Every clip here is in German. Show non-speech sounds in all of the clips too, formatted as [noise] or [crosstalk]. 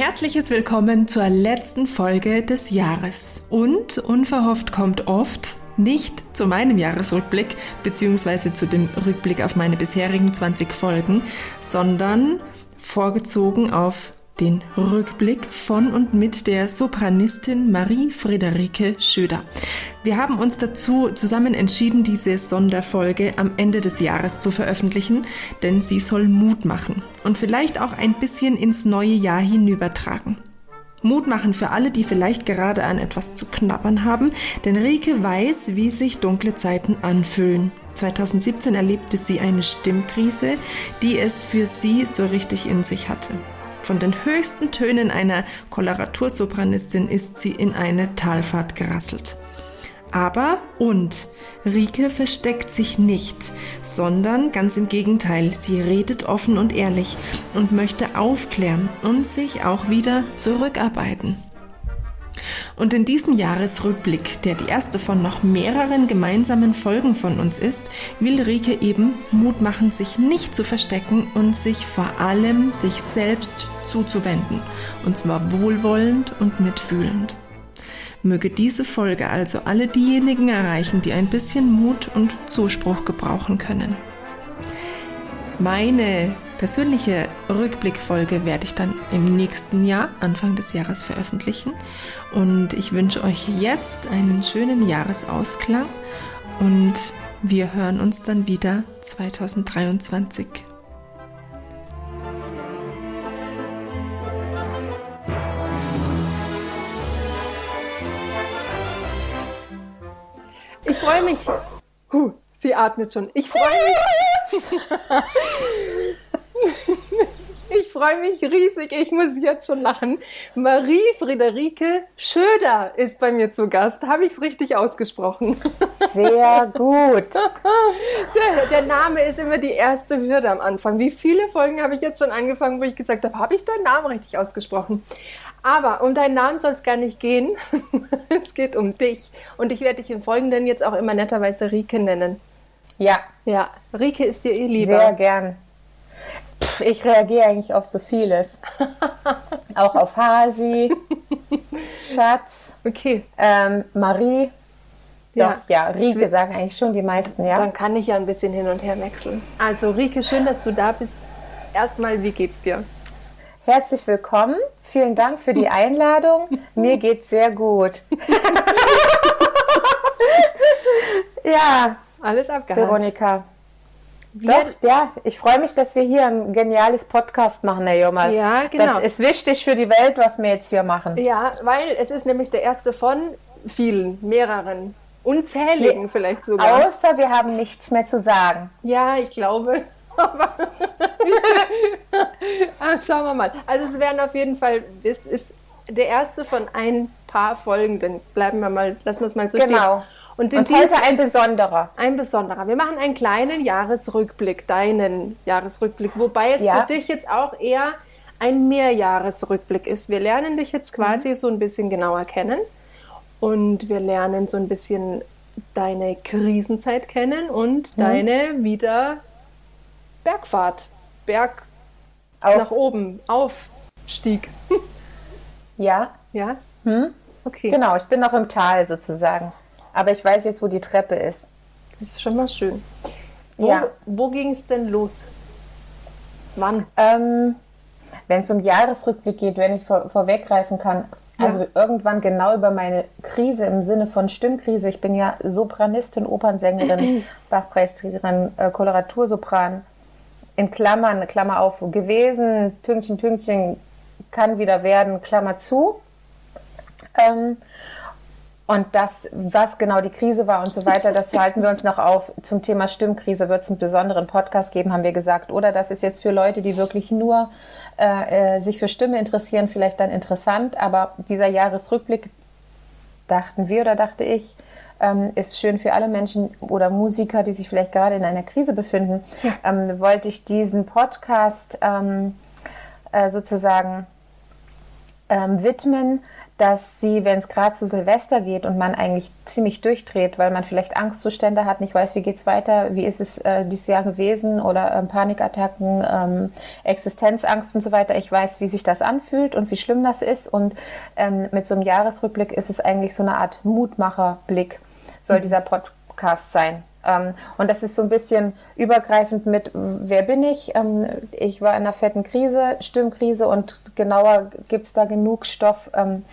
herzliches Willkommen zur letzten Folge des Jahres. Und unverhofft kommt oft nicht zu meinem Jahresrückblick bzw. zu dem Rückblick auf meine bisherigen 20 Folgen, sondern vorgezogen auf den Rückblick von und mit der Sopranistin Marie-Friederike Schöder. Wir haben uns dazu zusammen entschieden, diese Sonderfolge am Ende des Jahres zu veröffentlichen, denn sie soll Mut machen und vielleicht auch ein bisschen ins neue Jahr hinübertragen. Mut machen für alle, die vielleicht gerade an etwas zu knabbern haben, denn Rike weiß, wie sich dunkle Zeiten anfühlen. 2017 erlebte sie eine Stimmkrise, die es für sie so richtig in sich hatte. Von den höchsten Tönen einer Koloratursopranistin ist sie in eine Talfahrt gerasselt. Aber und Rike versteckt sich nicht, sondern ganz im Gegenteil, sie redet offen und ehrlich und möchte aufklären und sich auch wieder zurückarbeiten. Und in diesem Jahresrückblick, der die erste von noch mehreren gemeinsamen Folgen von uns ist, will Rike eben Mut machen, sich nicht zu verstecken und sich vor allem sich selbst zuzuwenden. Und zwar wohlwollend und mitfühlend. Möge diese Folge also alle diejenigen erreichen, die ein bisschen Mut und Zuspruch gebrauchen können. Meine persönliche Rückblickfolge werde ich dann im nächsten Jahr, Anfang des Jahres, veröffentlichen. Und ich wünsche euch jetzt einen schönen Jahresausklang und wir hören uns dann wieder 2023. Ich freue mich. Huh, sie atmet schon. Ich freue mich. [laughs] [laughs] Ich freue mich riesig. Ich muss jetzt schon lachen. Marie-Friederike Schöder ist bei mir zu Gast. Habe ich es richtig ausgesprochen? Sehr gut. [laughs] Der, der, Name ist immer die erste Hürde am Anfang. Wie viele Folgen habe ich jetzt schon angefangen, wo ich gesagt habe, habe ich deinen Namen richtig ausgesprochen? Aber um deinen Namen soll es gar nicht gehen. [laughs] es geht um dich. Und ich werde dich im Folgenden jetzt auch immer netterweise Rike nennen. Ja. Ja, Rike ist dir eh lieber. Sehr gern. Ich reagiere eigentlich auf so vieles. [laughs] auch auf Hasi, Schatz, okay. ähm, Marie. Doch, ja, ja Rike sagen eigentlich schon die meisten, ja. Dann kann ich ja ein bisschen hin und her wechseln. Also Rike, schön, dass du da bist. Erstmal, wie geht's dir? Herzlich willkommen. Vielen Dank für die Einladung. Mir geht's sehr gut. [laughs] ja. Alles abgehakt. Veronika. Doch, ja, ich freue mich, dass wir hier ein geniales Podcast machen, Herr Jomal. Ja, genau. Das ist wichtig für die Welt, was wir jetzt hier machen. Ja, weil es ist nämlich der erste von vielen, mehreren, unzähligen nee, vielleicht sogar. Außer wir haben nichts mehr zu sagen. Ja, ich glaube. Aber [laughs] ah, schauen wir mal. Also es werden auf jeden Fall, es ist der erste von ein paar folgenden. Bleiben wir mal, lassen wir es mal so genau. stehen. Und, Und heute ein besonderer. Ein besonderer. Wir machen einen kleinen Jahresrückblick, deinen Jahresrückblick, wobei es ja. für dich jetzt auch eher ein Mehrjahresrückblick ist. Wir lernen dich jetzt quasi mhm. so ein bisschen genauer kennen und wir lernen so ein bisschen deine Krisenzeit kennen und mhm. deine wieder Bergfahrt, Berg Auf. nach oben, Aufstieg. [laughs] ja. Ja? Hm? Okay. Genau, ich bin noch im Tal sozusagen. Aber ich weiß jetzt, wo die Treppe ist. Das ist schon mal schön. Wo, ja. wo ging es denn los? Wann? Ähm, wenn es um Jahresrückblick geht, wenn ich vor, vorweggreifen kann. Ja. Also irgendwann genau über meine Krise im Sinne von Stimmkrise. Ich bin ja Sopranistin, Opernsängerin, [clears throat] Bachpreisträgerin, äh, Koloratursopran. In Klammern, Klammer auf, gewesen, Pünktchen, Pünktchen, kann wieder werden, Klammer zu. Ähm, und das, was genau die Krise war und so weiter, das halten wir uns noch auf. Zum Thema Stimmkrise wird es einen besonderen Podcast geben, haben wir gesagt. Oder das ist jetzt für Leute, die wirklich nur äh, äh, sich für Stimme interessieren, vielleicht dann interessant. Aber dieser Jahresrückblick, dachten wir oder dachte ich, ähm, ist schön für alle Menschen oder Musiker, die sich vielleicht gerade in einer Krise befinden. Ja. Ähm, wollte ich diesen Podcast ähm, äh, sozusagen ähm, widmen dass sie, wenn es gerade zu Silvester geht und man eigentlich ziemlich durchdreht, weil man vielleicht Angstzustände hat, nicht weiß, wie geht es weiter, wie ist es äh, dieses Jahr gewesen oder ähm, Panikattacken, ähm, Existenzangst und so weiter. Ich weiß, wie sich das anfühlt und wie schlimm das ist. Und ähm, mit so einem Jahresrückblick ist es eigentlich so eine Art Mutmacherblick, soll mhm. dieser Podcast sein. Ähm, und das ist so ein bisschen übergreifend mit, wer bin ich? Ähm, ich war in einer fetten Krise, Stimmkrise und genauer gibt es da genug Stoff, ähm,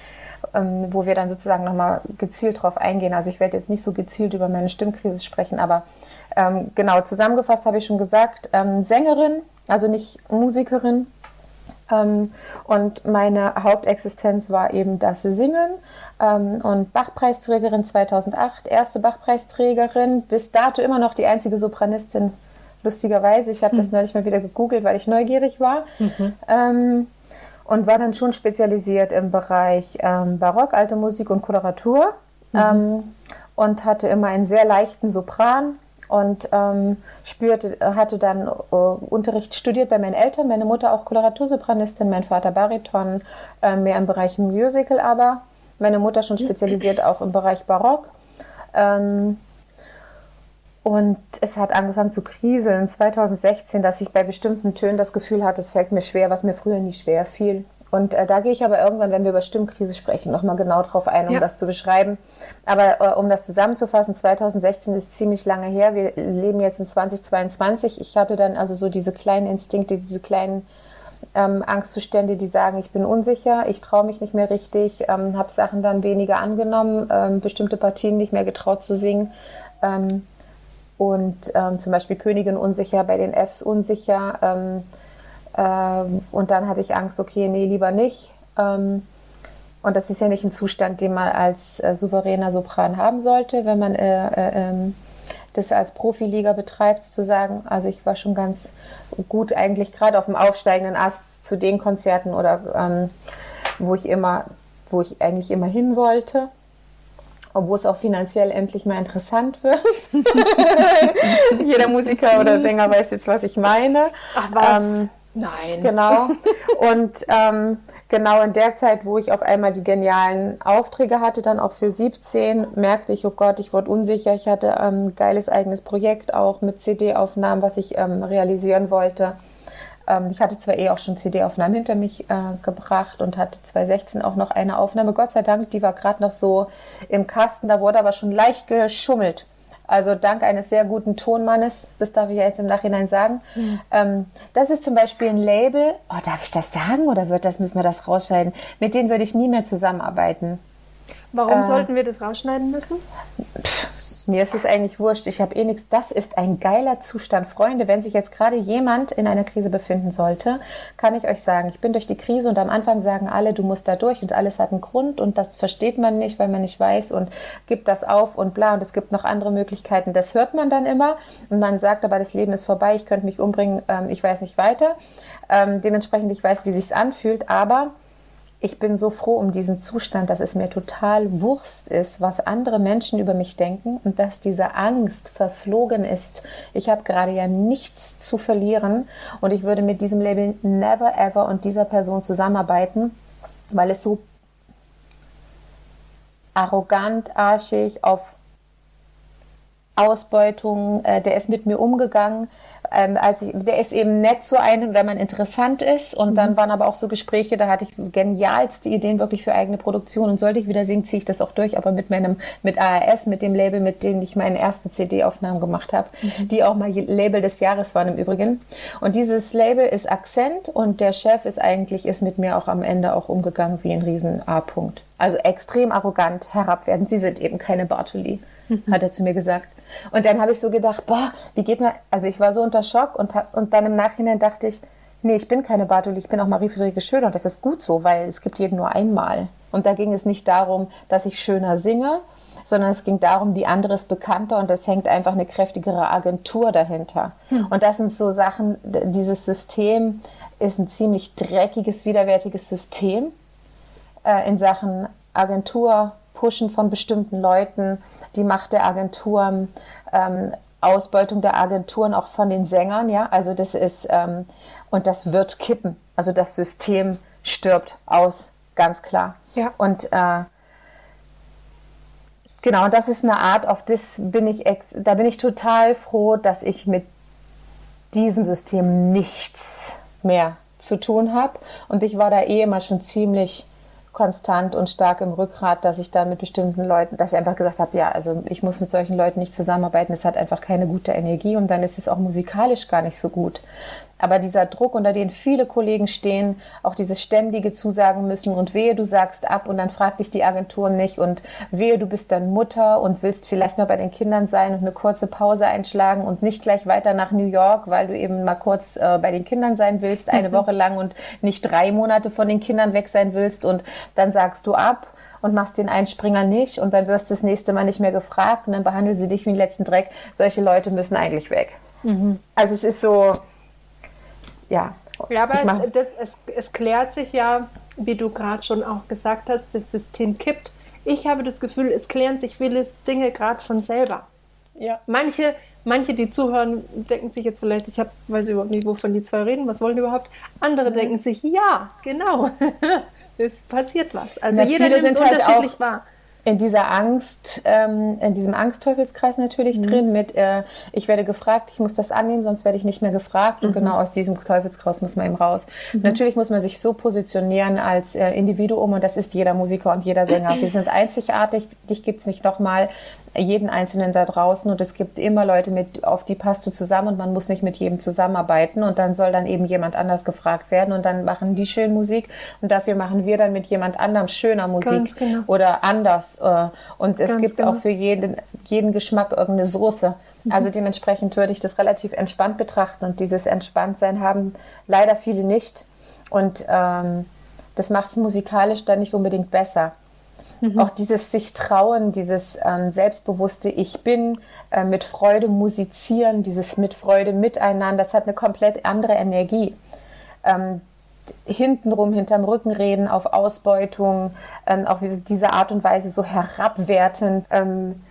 ähm, wo wir dann sozusagen nochmal gezielt drauf eingehen. Also ich werde jetzt nicht so gezielt über meine Stimmkrise sprechen, aber ähm, genau, zusammengefasst habe ich schon gesagt, ähm, Sängerin, also nicht Musikerin. Ähm, und meine Hauptexistenz war eben das Singen ähm, und Bachpreisträgerin 2008, erste Bachpreisträgerin, bis dato immer noch die einzige Sopranistin, lustigerweise. Ich habe hm. das neulich mal wieder gegoogelt, weil ich neugierig war. Mhm. Und war dann schon spezialisiert im Bereich ähm, Barock, alte Musik und Koloratur mhm. ähm, und hatte immer einen sehr leichten Sopran und ähm, spürte, hatte dann äh, Unterricht studiert bei meinen Eltern, meine Mutter auch Koloratursopranistin, mein Vater Bariton, äh, mehr im Bereich Musical aber, meine Mutter schon spezialisiert auch im Bereich Barock. Ähm, und es hat angefangen zu kriseln 2016, dass ich bei bestimmten Tönen das Gefühl hatte, es fällt mir schwer, was mir früher nie schwer fiel. Und äh, da gehe ich aber irgendwann, wenn wir über Stimmkrise sprechen, nochmal genau drauf ein, um ja. das zu beschreiben. Aber äh, um das zusammenzufassen, 2016 ist ziemlich lange her. Wir leben jetzt in 2022. Ich hatte dann also so diese kleinen Instinkte, diese kleinen ähm, Angstzustände, die sagen, ich bin unsicher, ich traue mich nicht mehr richtig, ähm, habe Sachen dann weniger angenommen, ähm, bestimmte Partien nicht mehr getraut zu singen. Ähm, und ähm, zum Beispiel Königin unsicher, bei den Fs unsicher. Ähm, ähm, und dann hatte ich Angst, okay, nee, lieber nicht. Ähm, und das ist ja nicht ein Zustand, den man als äh, souveräner Sopran haben sollte, wenn man äh, äh, ähm, das als Profiliga betreibt, sozusagen. Also ich war schon ganz gut eigentlich gerade auf dem aufsteigenden Ast zu den Konzerten oder ähm, wo ich immer, wo ich eigentlich immer hin wollte obwohl es auch finanziell endlich mal interessant wird. [laughs] Jeder Musiker oder Sänger weiß jetzt, was ich meine. Ach was? Ähm, Nein. Genau. [laughs] Und ähm, genau in der Zeit, wo ich auf einmal die genialen Aufträge hatte, dann auch für 17, merkte ich, oh Gott, ich wurde unsicher. Ich hatte ein ähm, geiles eigenes Projekt auch mit CD-Aufnahmen, was ich ähm, realisieren wollte. Ähm, ich hatte zwar eh auch schon CD-Aufnahmen hinter mich äh, gebracht und hatte 2016 auch noch eine Aufnahme. Gott sei Dank, die war gerade noch so im Kasten. Da wurde aber schon leicht geschummelt. Also dank eines sehr guten Tonmannes, das darf ich ja jetzt im Nachhinein sagen. Mhm. Ähm, das ist zum Beispiel ein Label. Oh, darf ich das sagen oder wird das, müssen wir das rausschneiden? Mit denen würde ich nie mehr zusammenarbeiten. Warum äh, sollten wir das rausschneiden müssen? Pff mir ist es eigentlich wurscht, ich habe eh nichts. Das ist ein geiler Zustand. Freunde, wenn sich jetzt gerade jemand in einer Krise befinden sollte, kann ich euch sagen, ich bin durch die Krise und am Anfang sagen alle, du musst da durch und alles hat einen Grund und das versteht man nicht, weil man nicht weiß und gibt das auf und bla und es gibt noch andere Möglichkeiten. Das hört man dann immer und man sagt aber, das Leben ist vorbei, ich könnte mich umbringen, ähm, ich weiß nicht weiter. Ähm, dementsprechend, ich weiß, wie sich's anfühlt, aber ich bin so froh um diesen Zustand, dass es mir total Wurst ist, was andere Menschen über mich denken und dass diese Angst verflogen ist. Ich habe gerade ja nichts zu verlieren und ich würde mit diesem Label never ever und dieser Person zusammenarbeiten, weil es so arrogant, arschig, auf Ausbeutung, äh, der ist mit mir umgegangen. Ähm, als ich, der ist eben nett zu einem, wenn man interessant ist. Und mhm. dann waren aber auch so Gespräche, da hatte ich genialste Ideen wirklich für eigene Produktion. Und sollte ich wieder singen, ziehe ich das auch durch, aber mit meinem, mit ARS, mit dem Label, mit dem ich meine erste CD-Aufnahmen gemacht habe, mhm. die auch mal Label des Jahres waren im Übrigen. Und dieses Label ist Akzent und der Chef ist eigentlich, ist mit mir auch am Ende auch umgegangen wie ein riesen A-Punkt. Also extrem arrogant, herabwertend. Sie sind eben keine Bartoli. [laughs] hat er zu mir gesagt. Und dann habe ich so gedacht, boah, wie geht man, also ich war so unter Schock und, und dann im Nachhinein dachte ich, nee, ich bin keine Bartoli, ich bin auch Marie-Friederike Schöner und das ist gut so, weil es gibt jeden nur einmal. Und da ging es nicht darum, dass ich schöner singe, sondern es ging darum, die andere ist bekannter und es hängt einfach eine kräftigere Agentur dahinter. Hm. Und das sind so Sachen, dieses System ist ein ziemlich dreckiges, widerwärtiges System äh, in Sachen Agentur, Pushen von bestimmten Leuten, die Macht der Agenturen, ähm, Ausbeutung der Agenturen auch von den Sängern, ja, also das ist, ähm, und das wird kippen. Also das System stirbt aus ganz klar. Ja. Und äh, genau, das ist eine Art, auf das bin ich, ex da bin ich total froh, dass ich mit diesem System nichts mehr zu tun habe. Und ich war da eh immer schon ziemlich konstant und stark im Rückgrat, dass ich da mit bestimmten Leuten, dass ich einfach gesagt habe, ja, also ich muss mit solchen Leuten nicht zusammenarbeiten, es hat einfach keine gute Energie und dann ist es auch musikalisch gar nicht so gut. Aber dieser Druck, unter den viele Kollegen stehen, auch dieses ständige Zusagen müssen und wehe, du sagst ab und dann fragt dich die Agentur nicht und wehe, du bist dann Mutter und willst vielleicht noch bei den Kindern sein und eine kurze Pause einschlagen und nicht gleich weiter nach New York, weil du eben mal kurz äh, bei den Kindern sein willst, eine [laughs] Woche lang und nicht drei Monate von den Kindern weg sein willst und dann sagst du ab und machst den Einspringer nicht und dann wirst du das nächste Mal nicht mehr gefragt und dann behandeln sie dich wie den letzten Dreck. Solche Leute müssen eigentlich weg. Mhm. Also es ist so, ja. Ja, aber es, das, es, es klärt sich ja, wie du gerade schon auch gesagt hast, das System kippt. Ich habe das Gefühl, es klären sich viele Dinge gerade von selber. Ja. Manche, manche, die zuhören, denken sich jetzt vielleicht, ich habe, weiß überhaupt nicht, wovon die zwei reden, was wollen die überhaupt? Andere mhm. denken sich, ja, genau, [laughs] es passiert was. Also Na, jeder nimmt es halt unterschiedlich auch, wahr in dieser Angst, ähm, in diesem Angstteufelskreis natürlich mhm. drin mit, äh, ich werde gefragt, ich muss das annehmen, sonst werde ich nicht mehr gefragt. Mhm. Und genau aus diesem Teufelskreis muss man eben raus. Mhm. Natürlich muss man sich so positionieren als äh, Individuum und das ist jeder Musiker und jeder Sänger. Wir sind einzigartig, dich gibt es nicht nochmal jeden Einzelnen da draußen und es gibt immer Leute, mit, auf die passt du zusammen und man muss nicht mit jedem zusammenarbeiten und dann soll dann eben jemand anders gefragt werden und dann machen die schön Musik und dafür machen wir dann mit jemand anderem schöner Musik genau. oder anders äh, und es Ganz gibt genau. auch für jeden, jeden Geschmack irgendeine Soße. Mhm. Also dementsprechend würde ich das relativ entspannt betrachten und dieses Entspanntsein haben leider viele nicht und ähm, das macht es musikalisch dann nicht unbedingt besser. Mhm. Auch dieses sich trauen, dieses ähm, selbstbewusste Ich bin, äh, mit Freude musizieren, dieses mit Freude miteinander, das hat eine komplett andere Energie. Ähm, hintenrum, hinterm Rücken reden, auf Ausbeutung, ähm, auf diese Art und Weise so herabwertend, ähm,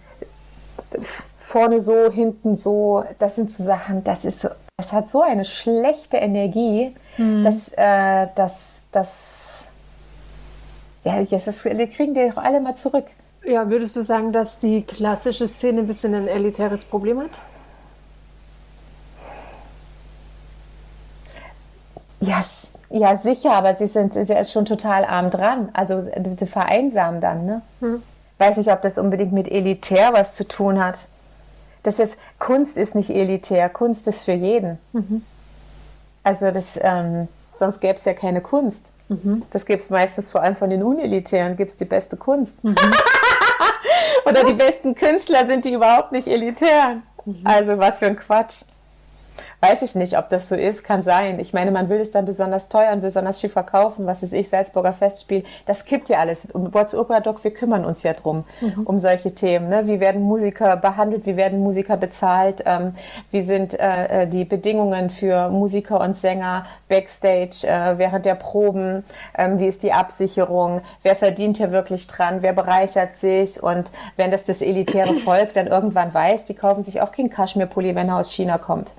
vorne so, hinten so, das sind so Sachen, das ist so, das hat so eine schlechte Energie, mhm. dass, äh, dass, dass ja, das, kriegen die doch alle mal zurück. Ja, würdest du sagen, dass die klassische Szene ein bisschen ein elitäres Problem hat? Ja, ja sicher, aber sie sind, sie schon total arm dran. Also sie vereinsamen dann. Ne? Hm. Weiß nicht, ob das unbedingt mit elitär was zu tun hat. Das ist, Kunst ist nicht elitär, Kunst ist für jeden. Mhm. Also das, ähm, sonst gäbe es ja keine Kunst. Mhm. Das gibt es meistens vor allem von den Unelitären, gibt es die beste Kunst. Mhm. [laughs] Oder die besten Künstler sind die überhaupt nicht elitär. Mhm. Also was für ein Quatsch. Weiß ich nicht, ob das so ist, kann sein. Ich meine, man will es dann besonders teuer und besonders schief verkaufen, was ist ich, Salzburger Festspiel. Das kippt ja alles. Um What's Opera Doc, wir kümmern uns ja drum, mhm. um solche Themen. Ne? Wie werden Musiker behandelt, wie werden Musiker bezahlt, ähm, wie sind äh, äh, die Bedingungen für Musiker und Sänger backstage äh, während der Proben, ähm, wie ist die Absicherung, wer verdient hier wirklich dran, wer bereichert sich und wenn das das elitäre [clears throat] Volk dann irgendwann weiß, die kaufen sich auch keinen Kaschmirpulli, wenn er aus China kommt.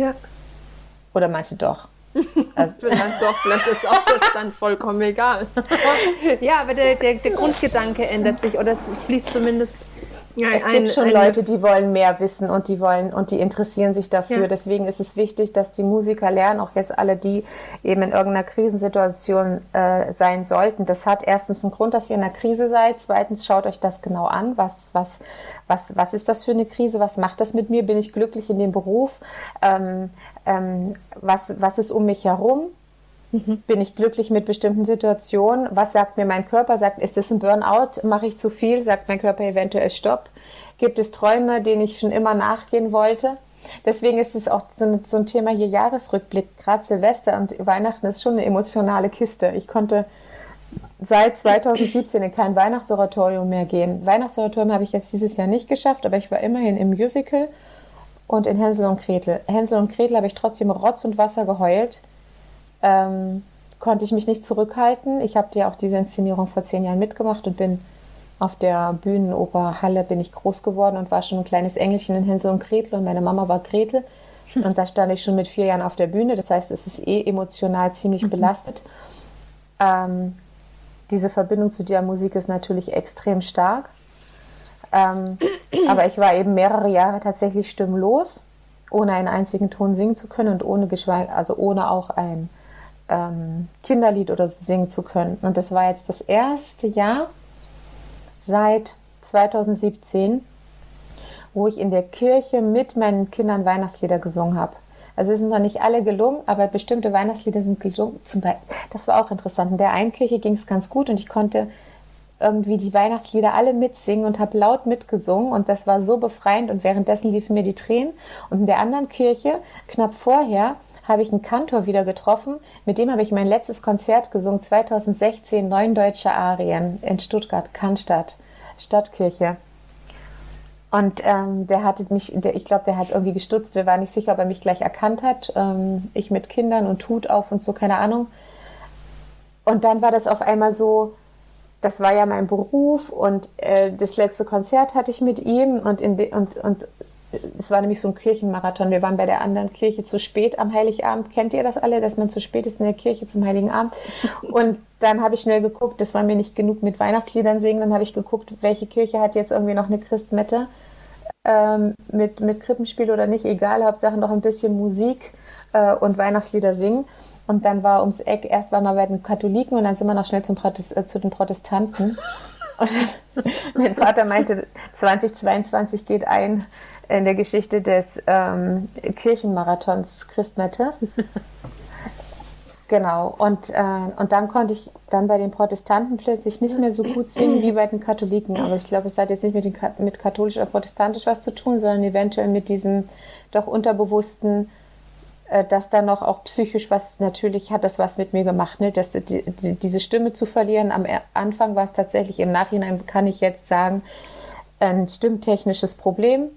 Ja. Oder manche doch. [laughs] Also vielleicht doch, vielleicht ist auch das dann vollkommen egal. [laughs] ja, aber der, der, der, Grundgedanke ändert sich oder es fließt zumindest. Ja, es ein, gibt schon Leute, die wollen mehr wissen und die wollen und die interessieren sich dafür. Ja. Deswegen ist es wichtig, dass die Musiker lernen, auch jetzt alle, die eben in irgendeiner Krisensituation äh, sein sollten. Das hat erstens einen Grund, dass ihr in einer Krise seid. Zweitens schaut euch das genau an. Was, was, was, was ist das für eine Krise? Was macht das mit mir? Bin ich glücklich in dem Beruf? Ähm, ähm, was, was ist um mich herum? Mhm. Bin ich glücklich mit bestimmten Situationen? Was sagt mir mein Körper? Sagt, ist das ein Burnout? Mache ich zu viel? Sagt mein Körper eventuell Stopp? Gibt es Träume, denen ich schon immer nachgehen wollte? Deswegen ist es auch so ein, Thema hier Jahresrückblick. Gerade Silvester und Weihnachten ist schon eine emotionale Kiste. Ich konnte seit 2017 in kein Weihnachtsoratorium mehr gehen. Weihnachtsoratorium habe ich jetzt dieses Jahr nicht geschafft, aber ich war immerhin im Musical und in Hänsel und Gretel. Hänsel und Gretel habe ich trotzdem Rotz und Wasser geheult. Ähm, konnte ich mich nicht zurückhalten. Ich habe ja auch diese Inszenierung vor zehn Jahren mitgemacht und bin auf der Bühnenoper Halle bin ich groß geworden und war schon ein kleines Engelchen in Hänsel und Gretel und meine Mama war Gretel. [laughs] Und da stand ich schon mit vier Jahren auf der Bühne. Das heißt, es ist eh emotional ziemlich mhm. belastet. Ähm, diese Verbindung zu der Musik ist natürlich extrem stark. Ähm, aber ich war eben mehrere Jahre tatsächlich stimmlos, ohne einen einzigen Ton singen zu können und ohne Geschweige, also ohne auch ein ähm, Kinderlied oder so singen zu können. Und das war jetzt das erste Jahr seit 2017, wo ich in der Kirche mit meinen Kindern Weihnachtslieder gesungen habe. Also es sind noch nicht alle gelungen, aber bestimmte Weihnachtslieder sind gelungen. Zum Beispiel, das war auch interessant. In der einen Kirche ging es ganz gut und ich konnte irgendwie die Weihnachtslieder alle mitsingen und habe laut mitgesungen und das war so befreiend und währenddessen liefen mir die Tränen. Und in der anderen Kirche, knapp vorher, habe ich einen Kantor wieder getroffen, mit dem habe ich mein letztes Konzert gesungen, 2016, Neun Deutsche Arien in Stuttgart, Cannstatt, Stadtkirche. Und ähm, der hat es mich, der, ich glaube, der hat irgendwie gestutzt. Wir waren nicht sicher, ob er mich gleich erkannt hat. Ähm, ich mit Kindern und Tut auf und so, keine Ahnung. Und dann war das auf einmal so, das war ja mein Beruf und äh, das letzte Konzert hatte ich mit ihm und, in de, und, und es war nämlich so ein Kirchenmarathon. Wir waren bei der anderen Kirche zu spät am Heiligabend. Kennt ihr das alle, dass man zu spät ist in der Kirche zum Heiligen Abend? [laughs] Und dann habe ich schnell geguckt, das war mir nicht genug mit Weihnachtsliedern singen. Dann habe ich geguckt, welche Kirche hat jetzt irgendwie noch eine Christmette ähm, mit, mit Krippenspiel oder nicht, egal. Hauptsache noch ein bisschen Musik äh, und Weihnachtslieder singen. Und dann war ums Eck, erst mal bei den Katholiken und dann sind wir noch schnell zum Protest, äh, zu den Protestanten. [laughs] Und [laughs] mein Vater meinte, 2022 geht ein in der Geschichte des ähm, Kirchenmarathons Christmette. Genau, und, äh, und dann konnte ich dann bei den Protestanten plötzlich nicht mehr so gut singen wie bei den Katholiken. Aber ich glaube, es hat jetzt nicht mit, den, mit katholisch oder protestantisch was zu tun, sondern eventuell mit diesem doch unterbewussten, dass da noch auch psychisch was, natürlich hat das was mit mir gemacht, ne? dass die, die, diese Stimme zu verlieren. Am Anfang war es tatsächlich, im Nachhinein kann ich jetzt sagen, ein stimmtechnisches Problem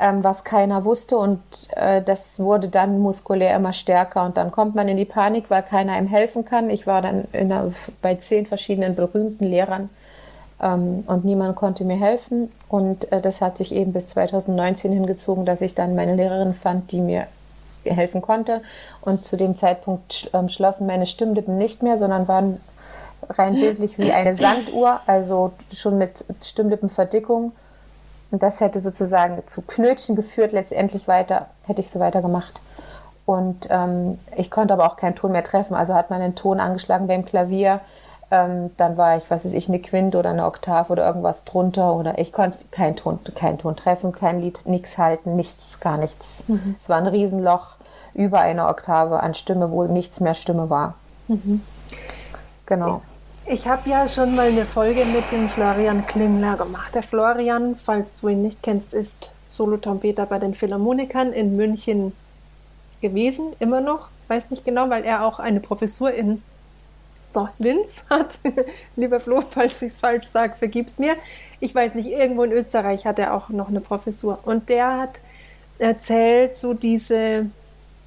ähm, was keiner wusste und äh, das wurde dann muskulär immer stärker und dann kommt man in die Panik, weil keiner einem helfen kann. Ich war dann einer, bei zehn verschiedenen berühmten Lehrern ähm, und niemand konnte mir helfen und äh, das hat sich eben bis 2019 hingezogen, dass ich dann meine Lehrerin fand, die mir helfen konnte und zu dem Zeitpunkt ähm, schlossen meine Stimmlippen nicht mehr, sondern waren rein bildlich wie eine Sanduhr, also schon mit Stimmlippenverdickung und das hätte sozusagen zu Knötchen geführt, letztendlich weiter, hätte ich so weitergemacht. Und ähm, ich konnte aber auch keinen Ton mehr treffen. Also hat man einen Ton angeschlagen beim Klavier, ähm, dann war ich, was weiß ich, eine Quinte oder eine Oktav oder irgendwas drunter. Oder ich konnte keinen Ton, keinen Ton treffen, kein Lied, nichts halten, nichts, gar nichts. Mhm. Es war ein Riesenloch über eine Oktave an Stimme, wo nichts mehr Stimme war. Mhm. Genau. Ich habe ja schon mal eine Folge mit dem Florian Klingler gemacht. Der Florian, falls du ihn nicht kennst, ist Solotrompeter bei den Philharmonikern in München gewesen, immer noch. Weiß nicht genau, weil er auch eine Professur in so, Linz hat. [laughs] Lieber Flo, falls ich es falsch sage, vergib's mir. Ich weiß nicht, irgendwo in Österreich hat er auch noch eine Professur. Und der hat erzählt, so diese,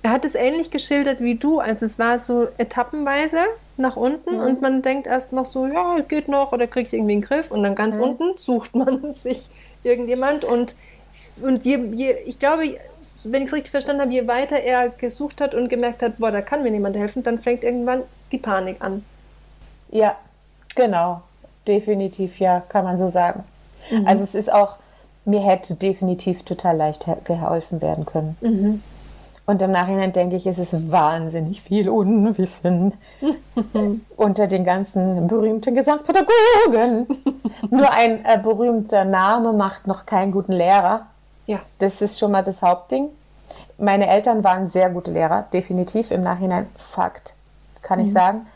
er hat es ähnlich geschildert wie du. Also es war so etappenweise nach unten mhm. und man denkt erst noch so, ja, geht noch oder kriege ich irgendwie einen Griff und dann ganz mhm. unten sucht man [laughs] sich irgendjemand und, und je, je, ich glaube, wenn ich es richtig verstanden habe, je weiter er gesucht hat und gemerkt hat, boah, da kann mir niemand helfen, dann fängt irgendwann die Panik an. Ja, genau. Definitiv, ja, kann man so sagen. Mhm. Also es ist auch, mir hätte definitiv total leicht geholfen werden können. Mhm. Und im Nachhinein denke ich, es ist wahnsinnig viel Unwissen [laughs] unter den ganzen berühmten Gesangspädagogen. Nur ein äh, berühmter Name macht noch keinen guten Lehrer. Ja. Das ist schon mal das Hauptding. Meine Eltern waren sehr gute Lehrer, definitiv im Nachhinein Fakt, kann mhm. ich sagen.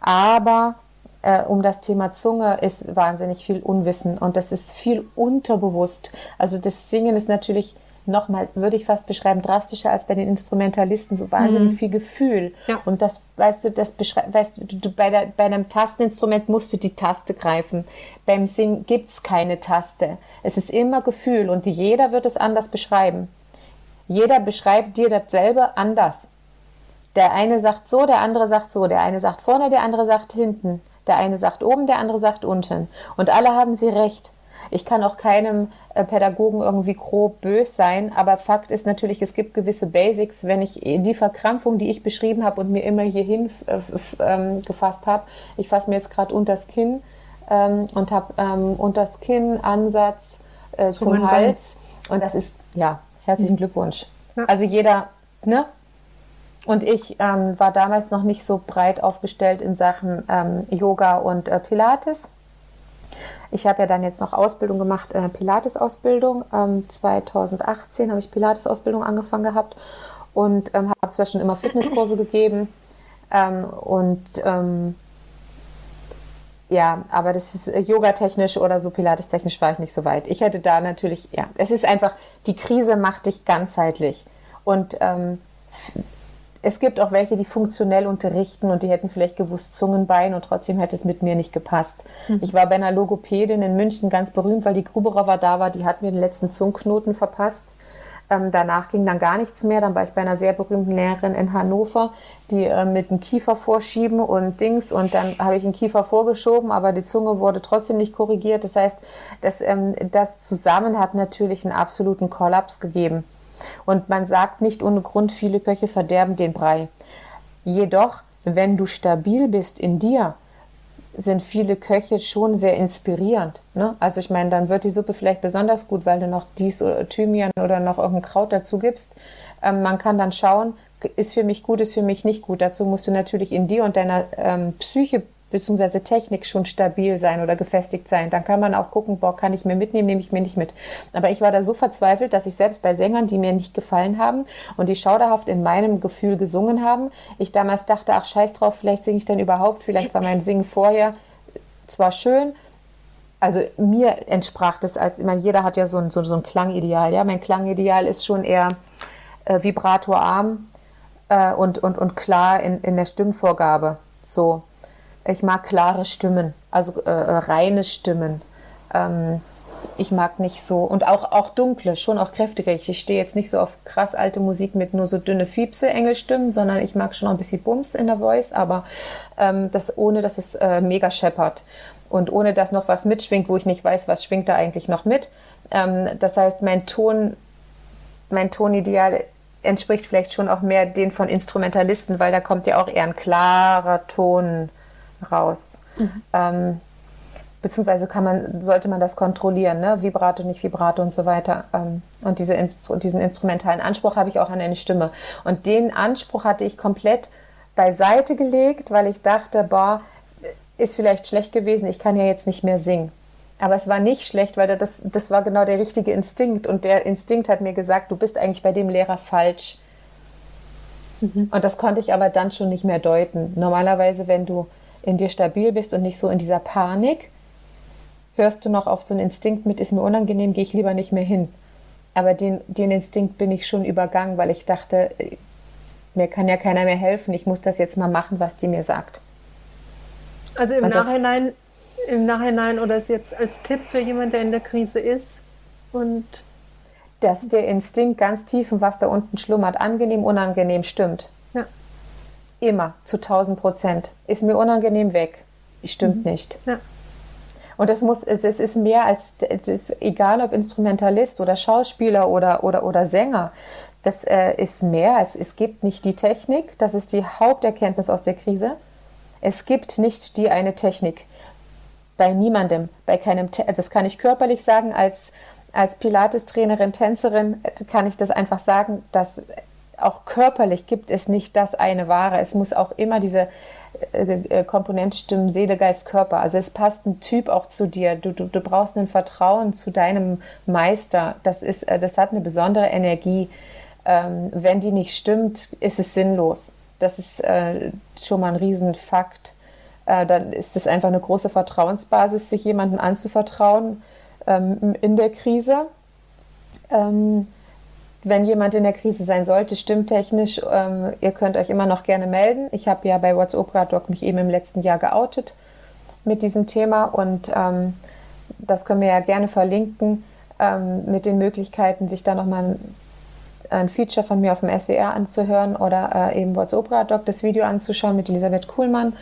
Aber äh, um das Thema Zunge ist wahnsinnig viel Unwissen und das ist viel unterbewusst. Also das Singen ist natürlich nochmal, würde ich fast beschreiben, drastischer als bei den Instrumentalisten, so wahnsinnig mhm. viel Gefühl. Ja. Und das, weißt du, das beschreibt, weißt du, du, bei, der, bei einem Tasteninstrument musst du die Taste greifen. Beim Singen gibt's keine Taste. Es ist immer Gefühl und jeder wird es anders beschreiben. Jeder beschreibt dir dasselbe anders. Der eine sagt so, der andere sagt so, der eine sagt vorne, der andere sagt hinten, der eine sagt oben, der andere sagt unten. Und alle haben sie recht. Ich kann auch keinem äh, Pädagogen irgendwie grob bös sein, aber Fakt ist natürlich, es gibt gewisse Basics. Wenn ich die Verkrampfung, die ich beschrieben habe und mir immer hierhin äh, ähm, gefasst habe, ich fasse mir jetzt gerade unter das Kinn ähm, und habe ähm, unter das Kinn Ansatz äh, zum Hals. Und das ist, ja, herzlichen mhm. Glückwunsch. Ja. Also jeder, ne? Und ich ähm, war damals noch nicht so breit aufgestellt in Sachen ähm, Yoga und äh, Pilates. Ich habe ja dann jetzt noch Ausbildung gemacht, äh, Pilates-Ausbildung. Ähm, 2018 habe ich Pilates-Ausbildung angefangen gehabt und ähm, habe zwar schon immer Fitnesskurse gegeben ähm, und ähm, ja, aber das ist äh, yogatechnisch oder so pilatestechnisch war ich nicht so weit. Ich hätte da natürlich, ja, es ist einfach, die Krise macht dich ganzheitlich. Und ähm, es gibt auch welche, die funktionell unterrichten und die hätten vielleicht gewusst Zungenbein und trotzdem hätte es mit mir nicht gepasst. Mhm. Ich war bei einer Logopädin in München ganz berühmt, weil die Gruberer da war, die hat mir den letzten Zungenknoten verpasst. Ähm, danach ging dann gar nichts mehr. Dann war ich bei einer sehr berühmten Lehrerin in Hannover, die äh, mit dem Kiefer vorschieben und Dings. Und dann habe ich den Kiefer vorgeschoben, aber die Zunge wurde trotzdem nicht korrigiert. Das heißt, das, ähm, das zusammen hat natürlich einen absoluten Kollaps gegeben. Und man sagt nicht ohne Grund, viele Köche verderben den Brei. Jedoch, wenn du stabil bist in dir, sind viele Köche schon sehr inspirierend. Ne? Also ich meine, dann wird die Suppe vielleicht besonders gut, weil du noch dies oder Thymian oder noch irgendein Kraut dazu gibst. Ähm, man kann dann schauen, ist für mich gut, ist für mich nicht gut. Dazu musst du natürlich in dir und deiner ähm, Psyche bzw. Technik schon stabil sein oder gefestigt sein. Dann kann man auch gucken, boah, kann ich mir mitnehmen, nehme ich mir nicht mit. Aber ich war da so verzweifelt, dass ich selbst bei Sängern, die mir nicht gefallen haben und die schauderhaft in meinem Gefühl gesungen haben, ich damals dachte, ach scheiß drauf, vielleicht singe ich dann überhaupt, vielleicht war mein Singen vorher zwar schön, also mir entsprach das als, ich meine, jeder hat ja so ein, so, so ein Klangideal, ja, mein Klangideal ist schon eher äh, vibratorarm äh, und, und, und klar in, in der Stimmvorgabe, so. Ich mag klare Stimmen, also äh, äh, reine Stimmen. Ähm, ich mag nicht so und auch, auch dunkle, schon auch kräftiger. Ich stehe jetzt nicht so auf krass alte Musik mit nur so dünne Fiepse, Engelstimmen, sondern ich mag schon auch ein bisschen Bums in der Voice, aber ähm, das ohne, dass es äh, mega scheppert und ohne, dass noch was mitschwingt, wo ich nicht weiß, was schwingt da eigentlich noch mit. Ähm, das heißt, mein Ton, mein Tonideal entspricht vielleicht schon auch mehr den von Instrumentalisten, weil da kommt ja auch eher ein klarer Ton raus. Mhm. Ähm, beziehungsweise kann man, sollte man das kontrollieren, ne? Vibrato, nicht Vibrato und so weiter. Ähm, und diese Instru diesen instrumentalen Anspruch habe ich auch an eine Stimme. Und den Anspruch hatte ich komplett beiseite gelegt, weil ich dachte, boah, ist vielleicht schlecht gewesen, ich kann ja jetzt nicht mehr singen. Aber es war nicht schlecht, weil das, das war genau der richtige Instinkt. Und der Instinkt hat mir gesagt, du bist eigentlich bei dem Lehrer falsch. Mhm. Und das konnte ich aber dann schon nicht mehr deuten. Normalerweise, wenn du in dir stabil bist und nicht so in dieser Panik, hörst du noch auf so einen Instinkt mit, ist mir unangenehm, gehe ich lieber nicht mehr hin. Aber den, den Instinkt bin ich schon übergangen, weil ich dachte, mir kann ja keiner mehr helfen, ich muss das jetzt mal machen, was die mir sagt. Also im Nachhinein, im Nachhinein oder ist jetzt als Tipp für jemanden, der in der Krise ist und dass der Instinkt ganz tief und was da unten schlummert, angenehm, unangenehm stimmt. Immer, zu 1000 Prozent. Ist mir unangenehm weg. Stimmt mhm. nicht. Ja. Und das muss, es ist mehr als, es ist egal ob Instrumentalist oder Schauspieler oder, oder, oder Sänger. Das äh, ist mehr. Es, es gibt nicht die Technik. Das ist die Haupterkenntnis aus der Krise. Es gibt nicht die eine Technik. Bei niemandem. Bei keinem, also das kann ich körperlich sagen, als, als Pilates-Trainerin, Tänzerin kann ich das einfach sagen, dass auch körperlich gibt es nicht das eine Wahre. Es muss auch immer diese äh, äh, Komponente stimmen, Seele, Geist, Körper. Also es passt ein Typ auch zu dir. Du, du, du brauchst ein Vertrauen zu deinem Meister. Das, ist, äh, das hat eine besondere Energie. Ähm, wenn die nicht stimmt, ist es sinnlos. Das ist äh, schon mal ein Riesenfakt. Äh, dann ist es einfach eine große Vertrauensbasis, sich jemandem anzuvertrauen ähm, in der Krise. Ähm, wenn jemand in der Krise sein sollte, stimmtechnisch, ähm, ihr könnt euch immer noch gerne melden. Ich habe ja bei What's Opera Doc mich eben im letzten Jahr geoutet mit diesem Thema und ähm, das können wir ja gerne verlinken ähm, mit den Möglichkeiten, sich da nochmal ein, ein Feature von mir auf dem SWR anzuhören oder äh, eben What's Opera Doc das Video anzuschauen mit Elisabeth Kuhlmann.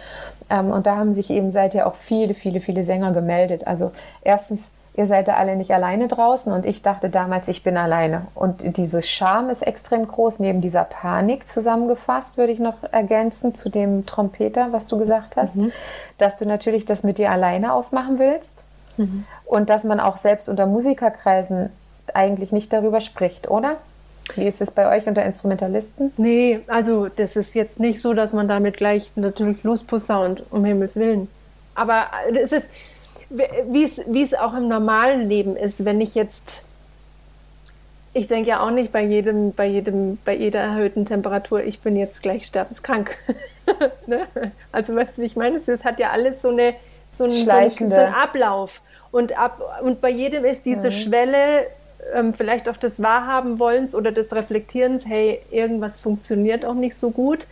Ähm, und da haben sich eben seither auch viele, viele, viele Sänger gemeldet. Also erstens ihr seid da alle nicht alleine draußen und ich dachte damals, ich bin alleine. Und diese Scham ist extrem groß, neben dieser Panik zusammengefasst, würde ich noch ergänzen zu dem Trompeter, was du gesagt hast, mhm. dass du natürlich das mit dir alleine ausmachen willst mhm. und dass man auch selbst unter Musikerkreisen eigentlich nicht darüber spricht, oder? Wie ist es bei euch unter Instrumentalisten? Nee, also das ist jetzt nicht so, dass man damit gleich natürlich losposaunt, um Himmels Willen. Aber es ist, wie es, auch im normalen Leben ist, wenn ich jetzt, ich denke ja auch nicht bei jedem, bei jedem, bei jeder erhöhten Temperatur, ich bin jetzt gleich sterbenskrank. [laughs] ne? Also weißt du, wie ich meine? Es hat ja alles so eine, so einen, so einen, so einen Ablauf. Und, ab, und bei jedem ist diese mhm. Schwelle ähm, vielleicht auch des Wahrhaben wollens oder des Reflektierens, hey, irgendwas funktioniert auch nicht so gut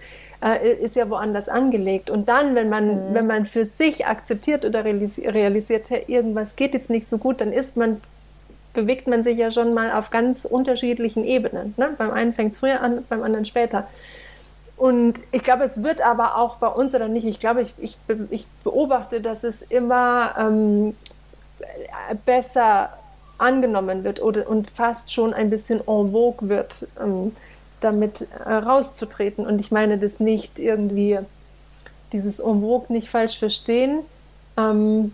äh, ist ja woanders angelegt. Und dann, wenn man, mhm. wenn man für sich akzeptiert oder realisiert, hey, irgendwas geht jetzt nicht so gut, dann ist man, bewegt man sich ja schon mal auf ganz unterschiedlichen Ebenen. Ne? Beim einen fängt es früher an, beim anderen später. Und ich glaube, es wird aber auch bei uns oder nicht, ich glaube, ich, ich, ich beobachte, dass es immer ähm, besser angenommen wird oder, und fast schon ein bisschen en vogue wird. Ähm, damit äh, rauszutreten. Und ich meine das nicht irgendwie, dieses Umwog nicht falsch verstehen. Ähm,